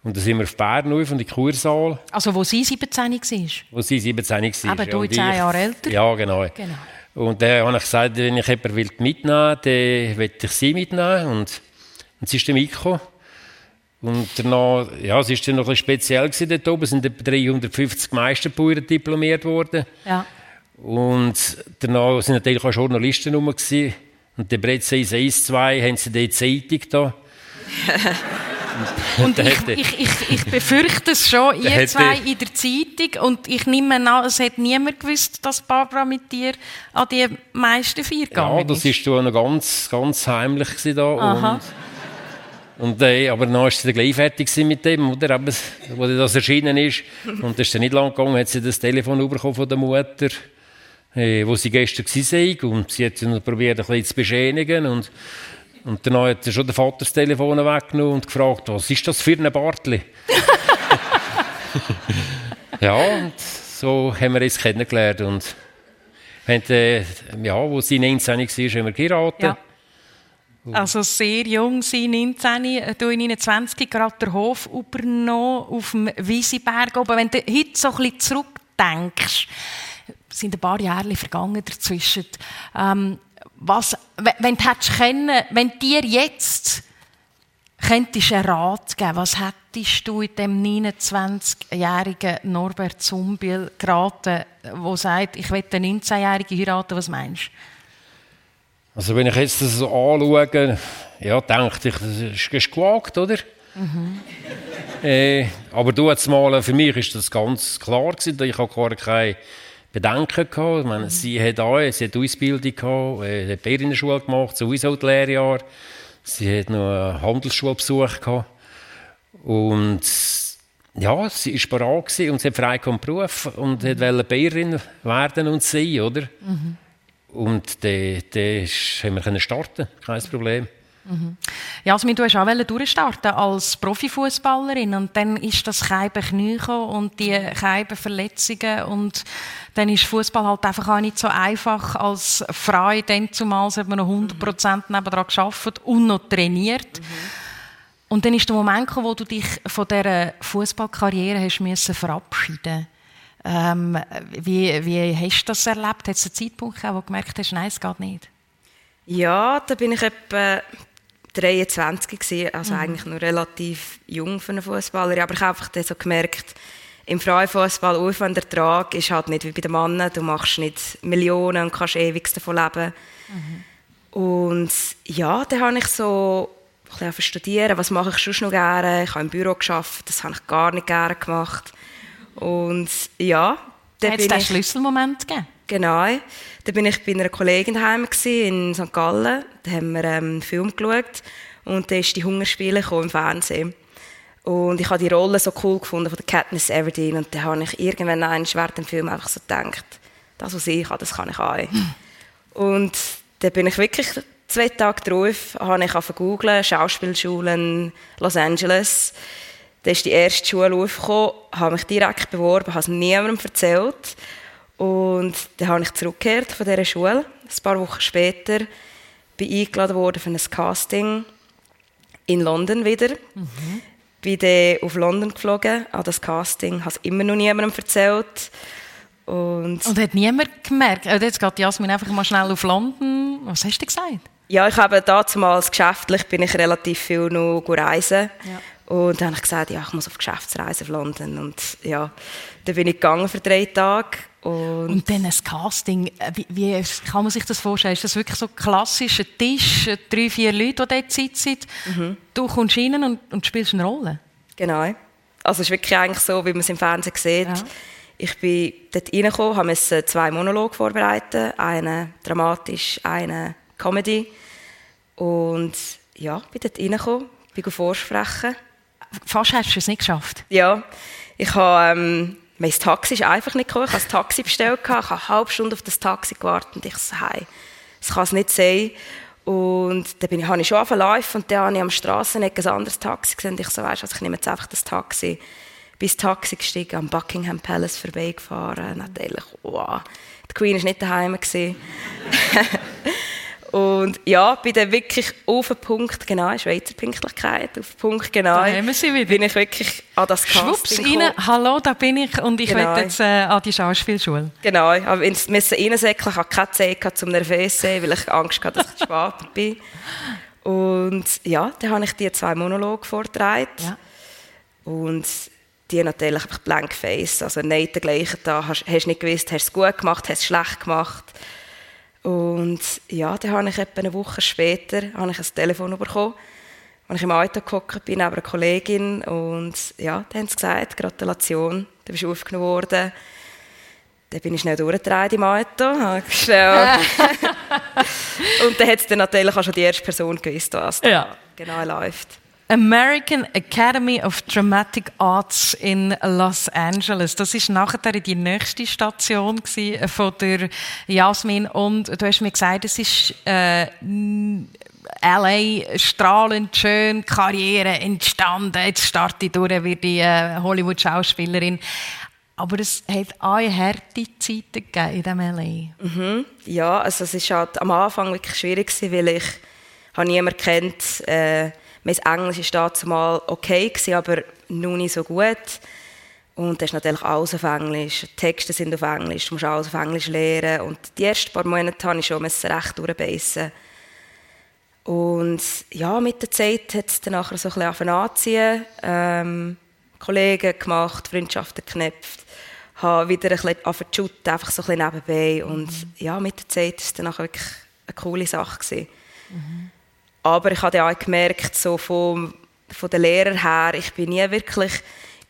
C: Und dann sind wir auf Bern auf in die Kursaal,
B: Also wo sie 17 war.
C: wo sie 17 war.
B: Aber du
C: ich-
B: Jahre älter.
C: Ja, genau.
B: Genau.
C: Und dann habe ich gesagt, wenn ich jemanden will mitnehmen will, dann will ich sie mitnehmen. Und, und sie ist dann mitgekommen. Und danach, ja, es war dann noch ein bisschen speziell gewesen dort oben. Es sind etwa 350 Meisterbauern diplomiert worden.
B: Ja.
C: Und danach sind natürlich auch Journalisten rum. Gewesen. Und der Brett 1, 1, 2 haben sie die Zeitung da.
B: Und ich, ich, ich, ich befürchte es schon, ihr zwei in der Zeitung. Und ich nehme an, es hat niemand gewusst, dass Barbara mit dir an die meisten vier
C: Ja,
B: gegangen
C: das
B: ist.
C: war noch ganz, ganz heimlich da.
B: Aha.
C: Und, und, äh, aber dann war sie gleich fertig mit dem, oder? Eben, wo das erschienen ist. Und das ist dann nicht lang gegangen, hat sie das Telefon bekommen von der Mutter, äh, wo sie gestern war. Und sie hat dann probiert, ein bisschen zu beschädigen. Und, und dann hat schon der Vater das Telefon weggenommen und gefragt, was ist das für ein Bartli? ja, und so haben wir uns kennengelernt. Und haben, äh, ja, wo sie 19 war, haben wir geheiratet.
B: Ja. Also sehr jung, sie 19, äh, du in 21, gerade der Hof übernommen auf dem Wiesiberg oben. Wenn du heute so ein bisschen zurückdenkst, sind ein paar Jahre vergangen dazwischen. Ähm, was, wenn, du hättest können, wenn dir jetzt könntest einen Rat geben, was hättest du in dem 29-jährigen Norbert Zumbiel geraten, der sagt, ich will den 19-jährigen heiraten, was meinst du?
C: Also wenn ich jetzt das so anschaue, ja, denke ich, das ist, gewagt, oder? Äh, aber du jetzt mal, für mich ist das ganz klar gewesen, ich habe gar keine Bedenken gehabt. Ich meine, sie hat auch, sie hat Ausbildung gehabt, äh, hat Lehrerinnenschule gemacht, sowieso das Lehrjahr. Sie hat noch einen Handelsschulbesuch gehabt. Und ja, sie war bereit gewesen und sie hat frei vom Beruf und wollte Bäuerin werden und sein, oder? Und dann haben wir starten, kein Problem.
B: Jasmin, du hast auch durchstarten als Profifußballerin und dann ist das Keiben Knie und die Keibenverletzungen und dann ist Fußball halt einfach auch nicht so einfach als Frau. Dann zumal hat man noch 100% nebendran geschafft und noch trainiert. Und dann ist der Moment gekommen, wo du dich von dieser Fußballkarriere hast müssen verabschieden. Ähm, wie, wie hast du das erlebt? Hat es einen Zeitpunkt gegeben, wo du gemerkt hast, nein, es geht nicht?
D: Ja, da bin ich etwa 23 gewesen, also eigentlich noch relativ jung für einen Fußballer. Aber ich habe einfach dann so gemerkt, im Frauenfußball Aufwandertrag ist halt nicht wie bei den Männern. Du machst nicht Millionen und kannst ewig davon leben. Und ja, dann habe ich so ein studieren, was mache ich sonst noch gerne. Ich habe im Büro geschafft, das habe ich gar nicht gerne gemacht. Und ja, dann
B: Hat es den. Schlüsselmoment gegeben?
D: Genau. Da bin ich bei einer Kollegin daheim in St. Gallen. Da haben wir ähm, einen Film geschaut und da ist die Hungerspiele im Fernsehen. Und ich habe die Rolle so cool gefunden von der Katniss Everdeen und da habe ich irgendwann einen während dem Film einfach so gedacht, das was ich kann, das kann ich auch. und da bin ich wirklich zwei Tage drauf, habe ich angefangen zu googlen, Schauspielschulen Los Angeles. Da ist die erste Schule aufgekommen, habe mich direkt beworben, habe es niemandem erzählt. Und dann habe ich zurückgekehrt von dieser Schule. Ein paar Wochen später bin ich eingeladen worden für ein Casting in London wieder. Bin dann auf London geflogen an das Casting, habe es immer noch niemandem erzählt. Und,
B: Und hat niemand gemerkt, äh, jetzt geht Jasmin einfach mal schnell auf London. Was hast du gesagt?
D: ja, ich habe damals geschäftlich bin ich relativ viel noch reisen.
B: Ja.
D: Und dann habe ich gesagt, ja, ich muss auf Geschäftsreise auf London. Und ja, dann bin ich gegangen für drei Tage
B: Und, und dann ein Casting, äh, wie, wie, kann man sich das vorstellen? Ist das wirklich so klassisch, ein Tisch, drei, vier Leute, die dort sitzen, mhm. du kommst rein und, und spielst eine Rolle?
D: Genau. Also es ist wirklich eigentlich so, wie man es im Fernsehen sieht. Ja. Ich bin dort reingekommen, musste zwei Monologe vorbereiten, einen dramatisch, einen Comedy. Und ja, bin dort reingekommen, bin vorsprechen.
B: Fast hast du es nicht geschafft?
D: Ja, ich habe... Ähm, das Taxi ist einfach nicht gekommen. Ich habe das Taxi bestellt, ich habe eine halbe Stunde auf das Taxi gewartet und ich so, hey, das kann es nicht sein. Und dann bin ich, habe ich schon live und dann habe ich am Strasseneck ein anderes Taxi gesehen und ich so, weißt du, ich nehme jetzt einfach das Taxi. Bin ins Taxi gestiegen, am Buckingham Palace vorbeigefahren. Natürlich, wow. Die Queen war nicht daheim. Und ja, bin dann wirklich auf den Punkt, genau, Schweizer Pünktlichkeit, auf den Punkt, genau, da haben wir sie wieder. bin ich wirklich an das
B: Schwupps Casting rein, hallo, da bin ich und ich genau. will jetzt äh, an die Schauspielschule.
D: Genau, ich musste reinsäckeln, ich hatte keine Zeit zum nervös sein, weil ich Angst hatte, dass ich spät bin. Und ja, dann habe ich die zwei Monologe vorgetragen. Ja. Und die natürlich einfach blank face, also nicht der gleichen Tag, hast, hast nicht gewusst, hast du es gut gemacht, hast du es schlecht gemacht. Und ja, dann habe ich etwa eine Woche später habe ich ein Telefon bekommen, als ich im Auto gehockt bin, neben einer Kollegin. Und ja, dann haben sie gesagt, Gratulation, du bist aufgenommen worden. Dann bin ich schnell durchgedreht im Auto. Schnell. und dann hat es dann natürlich auch schon die erste Person gewusst, was ja. genau läuft.
B: American Academy of Dramatic Arts in Los Angeles. Das ist nachher die nächste Station von der Jasmin und du hast mir gesagt, es ist äh, LA strahlend schön Karriere entstanden. Jetzt starte ich durch wie die äh, Hollywood-Schauspielerin. Aber es hat auch harte Zeiten gegeben in diesem LA.
D: Mhm. Ja, also es war halt am Anfang wirklich schwierig, weil ich niemanden kennt äh, mein Englisch war damals okay, aber noch nicht so gut. Und das ist natürlich alles auf Englisch. Die Texte sind auf Englisch, du musst alles auf Englisch lernen. Und die ersten paar Monate musste ich schon recht durchbeissen. Und ja, mit der Zeit hat es dann nachher so ein bisschen anziehen. Ähm, Kollegen gemacht, Freundschaften geknüpft, habe wieder ein bisschen angefangen einfach so ein bisschen nebenbei. Und mhm. ja, mit der Zeit war es dann nachher wirklich eine coole Sache. Gewesen. Mhm. Aber ich habe auch gemerkt, so von, von der Lehrer her, ich bin nie wirklich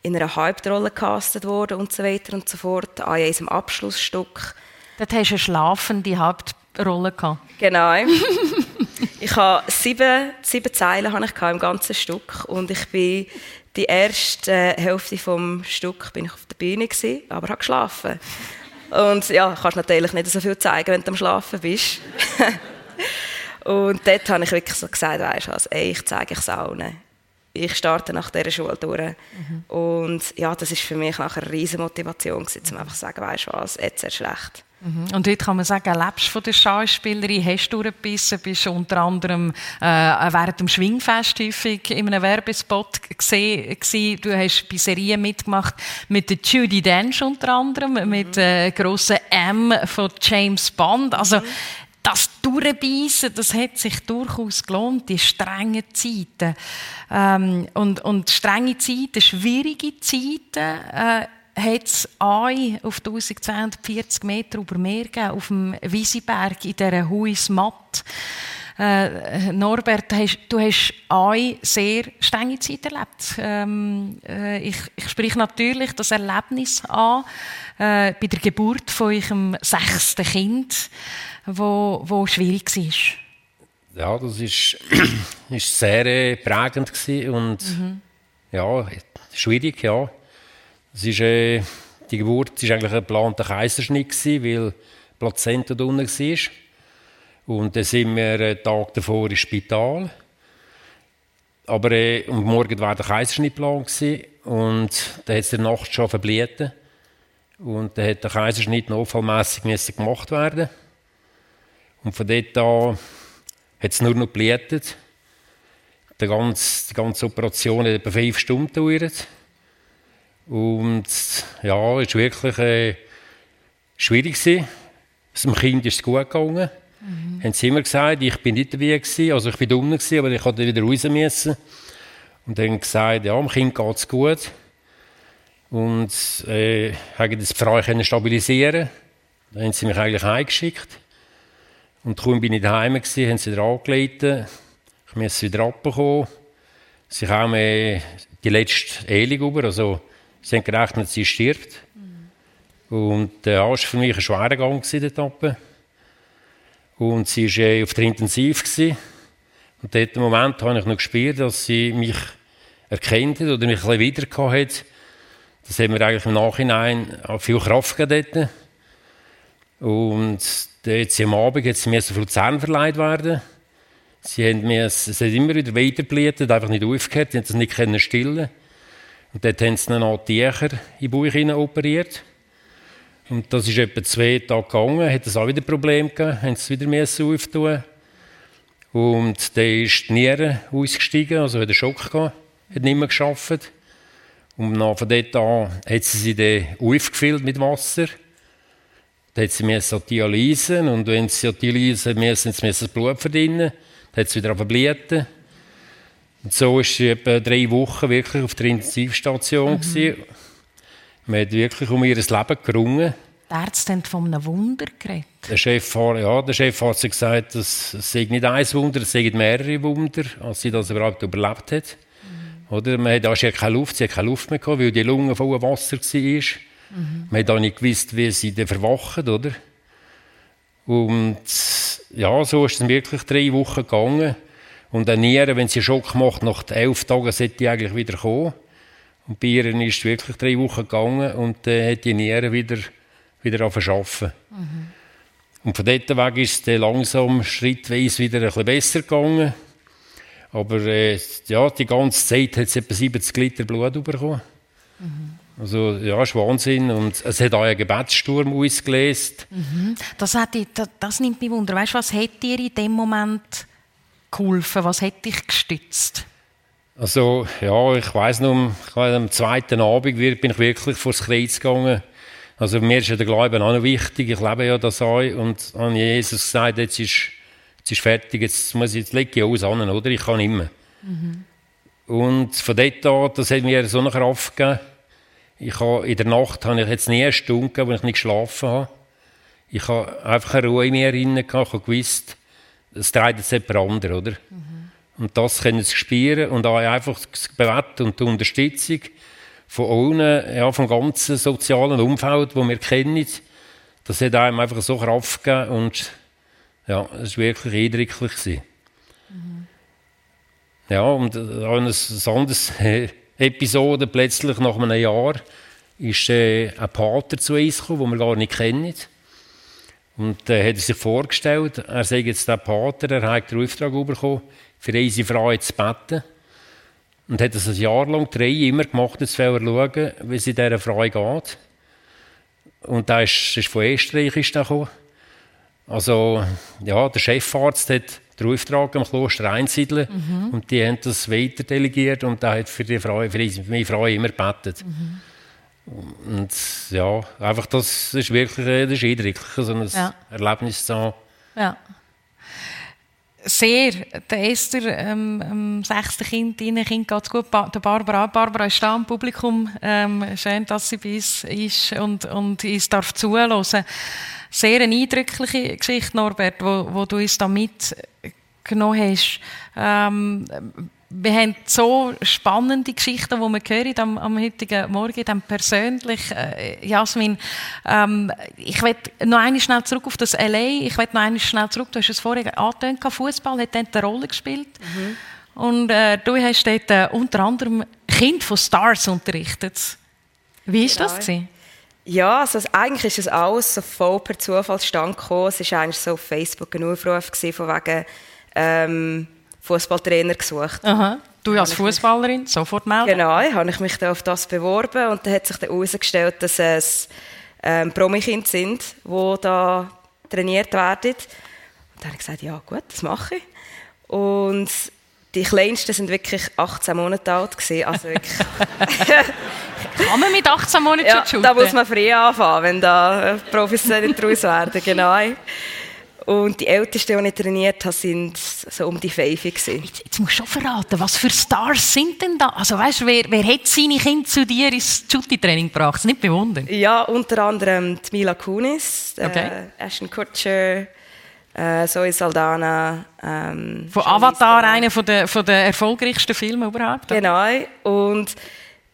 D: in einer Hauptrolle gecastet worden und so weiter und so fort. An diesem Abschlussstück.
B: Dort hast du eine schlafende Hauptrolle gehabt.
D: Genau. ich habe sieben, sieben Zeilen habe ich im ganzen Stück und ich bin die erste Hälfte vom Stück bin ich auf der Bühne gewesen, aber habe geschlafen. Und ja, kannst natürlich nicht so viel zeigen, wenn du am Schlafen bist. Und dort habe ich wirklich so gesagt, weißt du was, ey, ich zeige es allen. Ich starte nach dieser Schule durch. Mhm. Und ja, das ist für mich nachher eine riesige Motivation, um einfach zu sagen, weißt du was, jetzt erst recht.
B: Mhm. Und heute kann man sagen, lebst von der Schauspielerin, hast du durchgebissen, bist unter anderem äh, während dem Schwingfest häufig in einem Werbespot gesehen, Du hast bei Serien mitgemacht mit der Judy Dench unter anderem, mhm. mit äh, grossen M von James Bond. Also mhm das Durchbeissen, das hat sich durchaus gelohnt, die strengen Zeiten. Ähm, und, und strenge Zeiten, schwierige Zeiten, äh, hat es auf 1240 Meter über Meer gegeben, auf dem Wiesenberg in dieser Huismatt. Äh, Norbert, du hast eine sehr strenge Zeit erlebt. Ähm, äh, ich, ich spreche natürlich das Erlebnis an äh, bei der Geburt von eurem sechsten Kind wo, wo schwierig war?
C: Ja, das ist, ist sehr äh, prägend und mhm. ja, schwierig, ja. Es ist, äh, die Geburt war eigentlich ein geplanter Kaiserschnitt, gewesen, weil die Plazenta da unten war. Und dann sind wir einen Tag davor ins Spital. Aber äh, am Morgen war der Kaiserschnitt geplant und dann hat es in der Nacht schon verblieben. Und dann hat der Kaiserschnitt notfallmässig gemacht werden. Und von dort an hat es nur noch geblutet. Die ganze, die ganze Operation hat etwa fünf Stunden gedauert. Und ja, es war wirklich äh, schwierig. Gewesen. Dem Kind ist es gut gegangen. Mhm. Haben sie immer gesagt, ich bin nicht dabei gewesen, also ich bin dumm gewesen, aber ich konnte wieder raus müssen. Und dann gesagt, ja, dem Kind geht es gut. und äh, haben das Frau stabilisieren Dann haben sie mich eigentlich eingeschickt. Und kaum bin ich daheim gewesen, haben sie wieder angeleitet. Ich musste wieder abbekommen. Sie haben mir die letzte Ehe über, also sie haben gerechnet, sie stirbt. Mhm. Und der war für mich ein schwerer Gang dort oben. Und sie war äh, auf der Intensiv. Gewesen. Und dort im Moment habe ich noch gespürt, dass sie mich erkennt hat oder mich ein bisschen wieder hat. Das hat mir eigentlich im Nachhinein viel Kraft gegeben. Und jetzt am Abend sie mir so Zähne verleiht werden. Sie haben mir, es hat immer wieder weitergebläht, einfach nicht aufgehört, sie haben es nicht können stillen. Und dort haben sie noch Tücher in den Bauch operiert. Und das ist etwa zwei Tage gegangen, hat es auch wieder Probleme gegeben, haben sie wieder mehr auftun. Und dann ist die Niere ausgestiegen, also hat einen Schock gehabt, hat nicht mehr geschafft. Und dann von dort an hat sie sie dann aufgefüllt mit Wasser. Dann hat sie mir so Dialyse und wenn sie Dialyse müssen, sie das Blut verdienen. Dann hat sie wieder verblieten. Und so war sie etwa drei Wochen wirklich auf der Intensivstation. Mhm. Man hat wirklich um ihr Leben gerungen.
B: Die Ärzte haben von einem Wunder geredet.
C: Der Chef, ja, der Chef hat gesagt, es sei nicht ein Wunder, es seien mehrere Wunder, als sie das überhaupt überlebt hat. Mhm. Oder? Man hat ja keine Luft, sie hat keine Luft mehr gehabt, weil die Lunge voller Wasser war. Mhm. Man hat auch nicht gewusst, wie sie dann verwachen, oder? Und ja, so ist es wirklich drei Wochen gegangen. Und eine Niere, wenn sie Schock macht, nach elf Tagen sollte die eigentlich wieder kommen. Und bei ihr ist es wirklich drei Wochen gegangen und dann äh, hat die Niere wieder, wieder arbeiten. Mhm. Und von dort weg ist es dann langsam, schrittweise wieder ein bisschen besser gegangen. Aber äh, ja, die ganze Zeit hat es etwa 70 Liter Blut bekommen. Mhm. Also ja, ist Wahnsinn. Und es hat auch einen Gebetssturm ausgelöst.
B: Mhm. Das, hat, das, das nimmt mich wunder. Weißt du, was hat dir in dem Moment geholfen? Was hat dich gestützt?
C: Also ja, ich weiß noch, am zweiten Abend bin ich wirklich vor das Kreuz gegangen. Also mir ist ja der Glaube auch noch wichtig. Ich lebe ja das auch. Und an Jesus gesagt, jetzt ist, jetzt ist fertig, jetzt muss ich, jetzt lege ich alles an, oder? Ich kann immer. Mhm. Und von dort an, das hat mir so eine Kraft gegeben ich habe, in der Nacht habe ich jetzt nie eine Stunde wo ich nicht geschlafen habe. Ich habe einfach eine Ruhe in mir drin gehabt. Ich habe gewusst, es dreht jetzt jemand anderes, oder? Mhm. Und das können sie spüren und auch einfach das Gebet und die Unterstützung von allen, ja, vom ganzen sozialen Umfeld, das wir kennen, das hat einem einfach so Kraft gegeben und ja, es war wirklich eindrücklich. Mhm. Ja, und auch ein anderes Episode plötzlich nach einem Jahr ist äh, ein Pater zu uns gekommen, den wir gar nicht kennen. Und äh, hat er sich vorgestellt, er sei jetzt der Pater, er hat den Auftrag bekommen, für unsere Frau zu beten. Und hat das ein Jahr lang, drei immer gemacht, jetzt will er schauen, wie es dieser Frau geht. Und da ist, ist von Österreich ist gekommen. Also, ja, der Chefarzt hat den Auftrag am Kloster einsiedeln. Mhm. Und die haben das weiter delegiert und da hat für die Frau, für meine Frau immer gebetet. Mhm. Und ja, einfach das ist wirklich das ist eindrücklich, so ein ja. Erlebnis zu haben.
B: Ja. Sehr. Der Esther, ähm, ähm, sechste Kind, ihnen Kind geht es gut. Ba der Barbara, Barbara ist da im Publikum. Ähm, schön, dass sie bei uns ist und, und uns darf zuhören sehr eine eindrückliche Geschichte, Norbert, wo, wo du uns da mitgenommen hast. Ähm, wir haben so spannende Geschichten, die wir hören am, am heutigen Morgen, dann persönlich. Äh, Jasmin, ähm, ich will noch einmal schnell zurück auf das LA. Ich will noch einmal schnell zurück. Du hast es vorher angetönt, Fußball hat dort eine Rolle gespielt. Mhm. Und äh, du hast dort äh, unter anderem Kind von Stars unterrichtet. Wie war das? Gewesen?
D: Ja, also eigentlich ist es alles so voll per Zufall stand gekommen. Es war eigentlich so auf Facebook ein Aufruf von wegen ähm, Fußballtrainer gesucht.
B: Aha. Du als Fußballerin sofort melden?
D: Genau, habe ich mich dann auf das beworben und dann hat sich dann herausgestellt, dass es ähm, Promi-Kinder sind, die da trainiert werden. Und dann habe ich gesagt, ja gut, das mache ich. Und die Kleinsten sind wirklich 18 Monate alt gewesen, also wirklich
B: Kann man mit 18 Monaten
D: ja,
B: schon
D: da muss man früh anfangen, wenn da Profis nicht daraus werden, genau. Und die Ältesten, die ich trainiert habe, sind so um die fünf.
B: Jetzt, jetzt musst du schon verraten, was für Stars sind denn da? Also weißt, wer, wer hat seine Kinder zu dir ins Jutti-Training gebracht? Das ist nicht bewundern.
D: Ja, unter anderem die Mila Kunis,
B: okay.
D: äh, Ashton Kutcher, äh, Zoe Saldana. Ähm,
B: von Avatar, einer von der, von der erfolgreichsten Filme überhaupt.
D: Genau. Und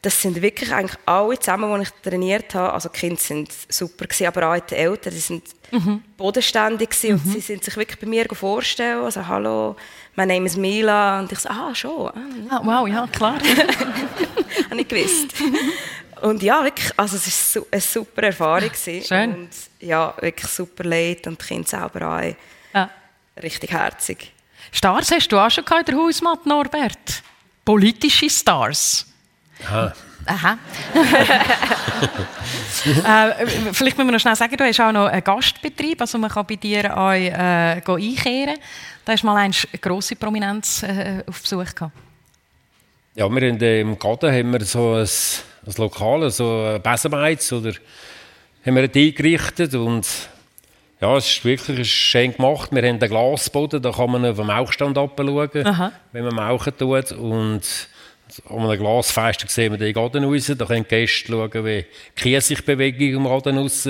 D: das sind wirklich eigentlich alle zusammen, die ich trainiert habe. Also die Kinder sind super gewesen, aber auch die Eltern, die sind mhm. bodenständig gewesen mhm. und sie sind sich wirklich bei mir vorstellen. Also hallo, mein Name ist Mila und ich so, ah schon.
B: Ah, wow, ja klar.
D: habe ich gewusst. Und ja, wirklich, also es war eine super Erfahrung.
B: Schön.
D: Und ja, wirklich super leid und die Kinder selber auch ja. richtig herzig.
B: Stars hast du auch schon in der Hausmatt, Norbert? Politische Stars?
C: Aha.
B: Aha. äh, vielleicht müssen wir noch schnell sagen, du hast auch noch einen Gastbetrieb, also man kann bei dir auch äh, einkehren. Da hast du mal eine grosse Prominenz äh, auf Besuch gehabt.
C: Ja, wir in dem Garten haben wir so ein, ein Lokal, so ein Besenbeiz, oder haben wir eingerichtet und ja, es ist wirklich schön gemacht. Wir haben einen Glasboden, da kann man auf den Mauchstand abschauen, wenn man Mauchen tut und an einem Glasfenster sehen wir den Garten raus. Da können Gäste schauen, wie die Kühe sich bewegen im Garten raus.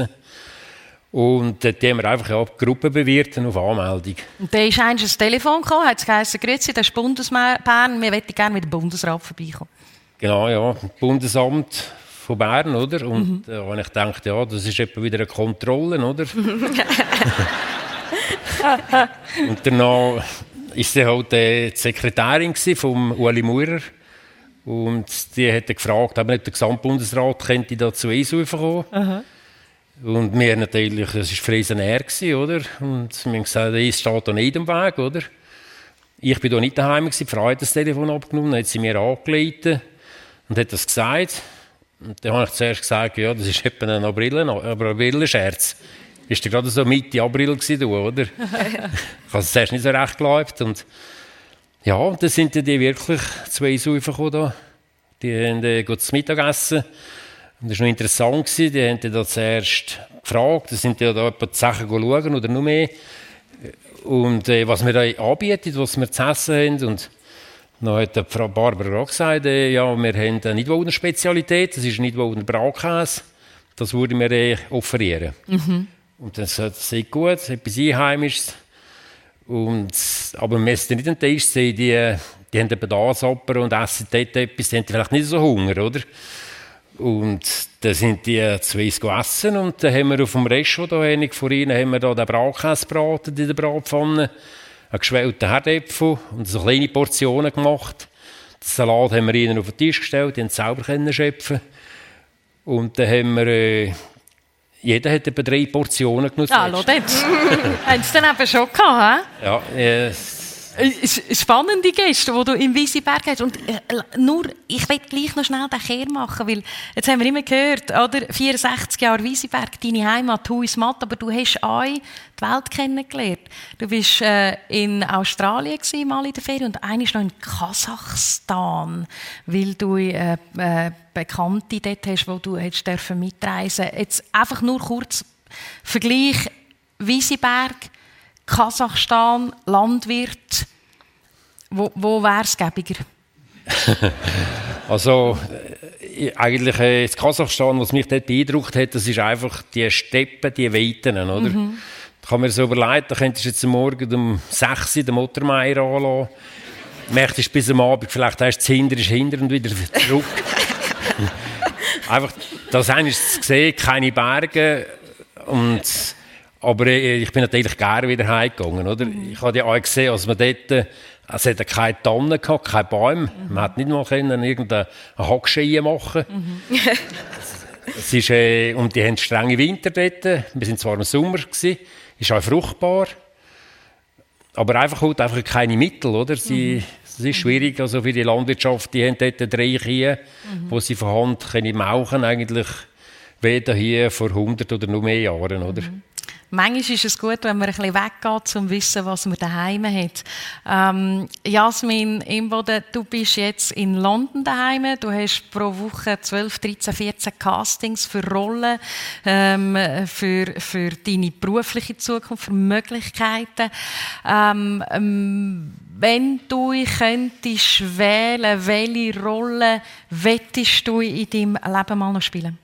C: Und dort haben wir einfach ja, die Gruppe bewirten auf Anmeldung.
B: Und da ist eins ein Telefon gekommen, hat es geheißen, Grüezi, das ist Bundesbern, wir möchten gerne mit dem Bundesrat vorbeikommen.
C: Genau, ja, Bundesamt von Bern, oder? Und mhm. da habe ich gedacht, ja, das ist etwa wieder eine Kontrolle, oder? und danach war sie halt die Sekretärin von Ueli Maurer. Und die hat gefragt, ob nicht der Gesamtbundesrat könnte da zu kommen. Aha. Und wir natürlich, es war Friesen er, oder? Und wir haben gesagt, es steht da nicht im Weg, oder? Ich bin da nicht daheim, die Frau hat das Telefon abgenommen, dann hat sie mir angeleitet und hat das gesagt. Und dann habe ich zuerst gesagt, ja, das ist etwa ein April-Scherz. Ist ja gerade so Mitte April gewesen, oder? ich habe es zuerst nicht so recht geglaubt. Und ja, und dann sind die wirklich zwei Säufer gekommen. Die haben äh, das Mittagessen. Und das war noch interessant. Gewesen. Die haben dann zuerst gefragt, da sind ja da etwa die Sachen schauen oder noch mehr. Und äh, was wir da anbieten, was wir zu essen haben. Und dann hat Frau Barbara auch gesagt, äh, ja, wir haben eine Nidwohner-Spezialität, das ist Nidwohner Bratkäse. Das würden wir äh, offerieren. Mhm. Und dann sagt sie, gut, etwas Einheimisches. Und, aber wir müssen nicht enttäuscht sein, die, die haben eben das und essen dort etwas, die haben vielleicht nicht so Hunger, oder? Und dann sind die zwei gegessen und dann haben wir auf dem Restaurant da einig vor ihnen haben wir da den Bratkäse gebraten in der Bratpfanne, einen geschwellten Herdäpfel und so kleine Portionen gemacht. Den Salat haben wir ihnen auf den Tisch gestellt, die haben selber schöpfen Und dann haben wir äh, jeder hat etwa drei Portionen genutzt.
B: Ja, schau jetzt. Haben sie dann eben schon gehabt, he?
C: Ja, äh,
B: Spannende Gäste, die du im Weissenberg hast. Und äh, nur, ich will gleich noch schnell den Kehr machen, weil jetzt haben wir immer gehört, oder? 64 Jahre Weissenberg, deine Heimat, Huis Matt, aber du hast auch die Welt kennengelernt. Du warst äh, in Australien gewesen, mal in der Ferien und eines noch in Kasachstan, weil du äh, äh, Bekannte dort hast, wo du hättest mitreisen. Jetzt einfach nur kurz Vergleich Weissenberg Kasachstan, Landwirt, wo, wo wäre es gäbiger?
C: also äh, eigentlich äh, in Kasachstan, was mich dort beeindruckt hat, das ist einfach die Steppen, die Weiten, oder? Mhm. Da kann man so überlegen, da könntest du jetzt am Morgen um 6 Uhr den Motormeier anlassen, möchtest bis am Abend, vielleicht hast du das Hinder, ist hinter und wieder zurück. einfach, das eine ist zu sehen, keine Berge und aber ich bin natürlich gerne wieder heimgegangen. Oder? Mhm. Ich habe ja auch gesehen, als man dort, es hat keine Tannen gehabt, keine Bäume. Mhm. Man hat nicht mal können irgendeine Hackscheie machen. Mhm. es ist, äh, und die haben strenge Winter dort. Wir sind zwar im Sommer gewesen, ist auch fruchtbar. Aber einfach halt einfach keine Mittel, oder? Sie, mhm. Es ist schwierig, also für die Landwirtschaft, die haben dort drei Kühe, mhm. wo sie von Hand können mauchen, eigentlich weder hier vor 100 oder noch mehr Jahren, oder? Mhm.
B: Manchmal ist es gut, wenn man ein bisschen weggeht, um zu wissen, was man daheim hat. Ähm, Jasmin Imboden, du bist jetzt in London daheim. Du hast pro Woche 12, 13, 14 Castings für Rollen, ähm, für, für deine berufliche Zukunft, für Möglichkeiten. Ähm, ähm wenn du könntest wählen, welche Rolle wettest du in deinem Leben mal noch spielen?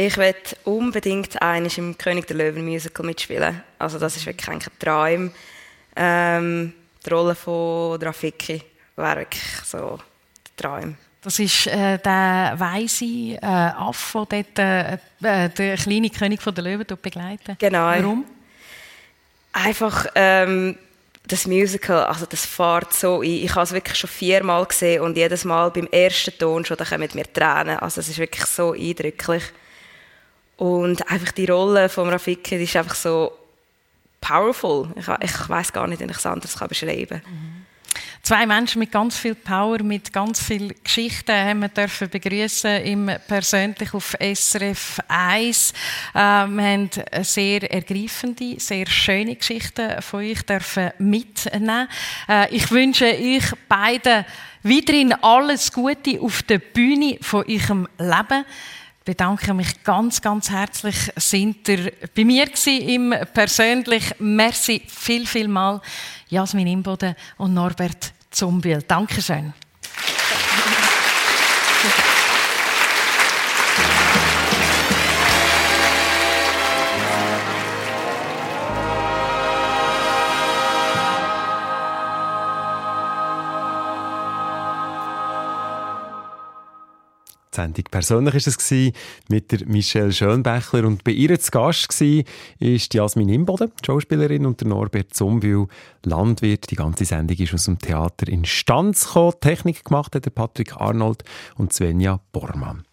D: Ich möchte unbedingt eines im König der Löwen Musical mitspielen. Also das ist wirklich ein Traum. Ähm, die Rolle von Rafiki wäre wirklich so der Traum.
B: Das ist äh, der weise äh, Affe, der dort, äh, äh, der kleine König der Löwen begleitet.
D: Genau.
B: Warum?
D: Einfach ähm, das Musical, also das fährt so ein. Ich habe es wirklich schon viermal gesehen und jedes Mal beim ersten Ton schon, da kommen mir Tränen. Also es ist wirklich so eindrücklich. Und einfach die Rolle von Rafiki, die ist einfach so powerful. Ich, ich weiß gar nicht, wie ich es anders beschreiben kann. Mhm.
B: Zwei Menschen mit ganz viel Power, mit ganz viel Geschichten haben wir dürfen begrüßen im persönlich auf SRF 1. Äh, wir haben sehr ergreifende, sehr schöne Geschichten von euch dürfen mitnehmen. Äh, ich wünsche euch beiden weiterhin alles Gute auf der Bühne von eurem Leben bedanke mich ganz, ganz herzlich. Sind ihr bei mir im persönlich. Merci viel, viel mal, Jasmin Imboden und Norbert Zumbiel. Dankeschön.
E: Sendung persönlich ist es mit der Michelle Schönbächler und bei ihr zu Gast war ist Jasmin Imboden, Schauspielerin und der Norbert Zumbühl, Landwirt. Die ganze Sendung ist aus dem Theater in Stanz gekommen. Technik gemacht hat der Patrick Arnold und Svenja Bormann.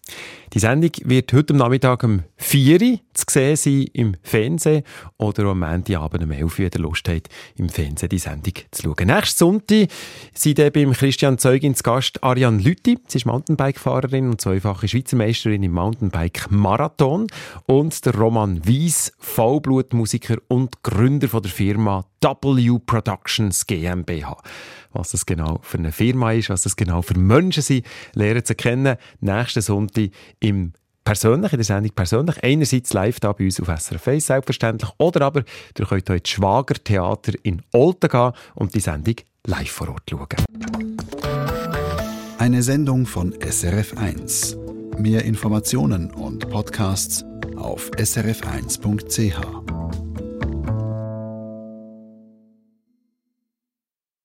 E: Die Sendung wird heute Nachmittag um 4 Uhr zu sehen sein im Fernsehen oder am Montagabend um 11 Uhr, wenn ihr Lust habt, im Fernsehen die Sendung zu schauen. Nächsten Sonntag sind beim Christian Zeugin zu Gast Ariane Lütti. Sie ist Mountainbike-Fahrerin und zweifache Schweizer Meisterin im Mountainbike-Marathon. Und der Roman Wies, Vollblutmusiker und Gründer von der Firma W Productions GmbH. Was das genau für eine Firma ist, was das genau für Menschen sind, lernen zu kennen. Nächsten Sonntag im persönlich, in der Sendung persönlich. Einerseits live da bei uns auf SRF 1 selbstverständlich, oder aber ihr könnt ins Schwagertheater in Olten gehen und die Sendung live vor Ort schauen.
A: Eine Sendung von SRF 1. Mehr Informationen und Podcasts auf srf1.ch.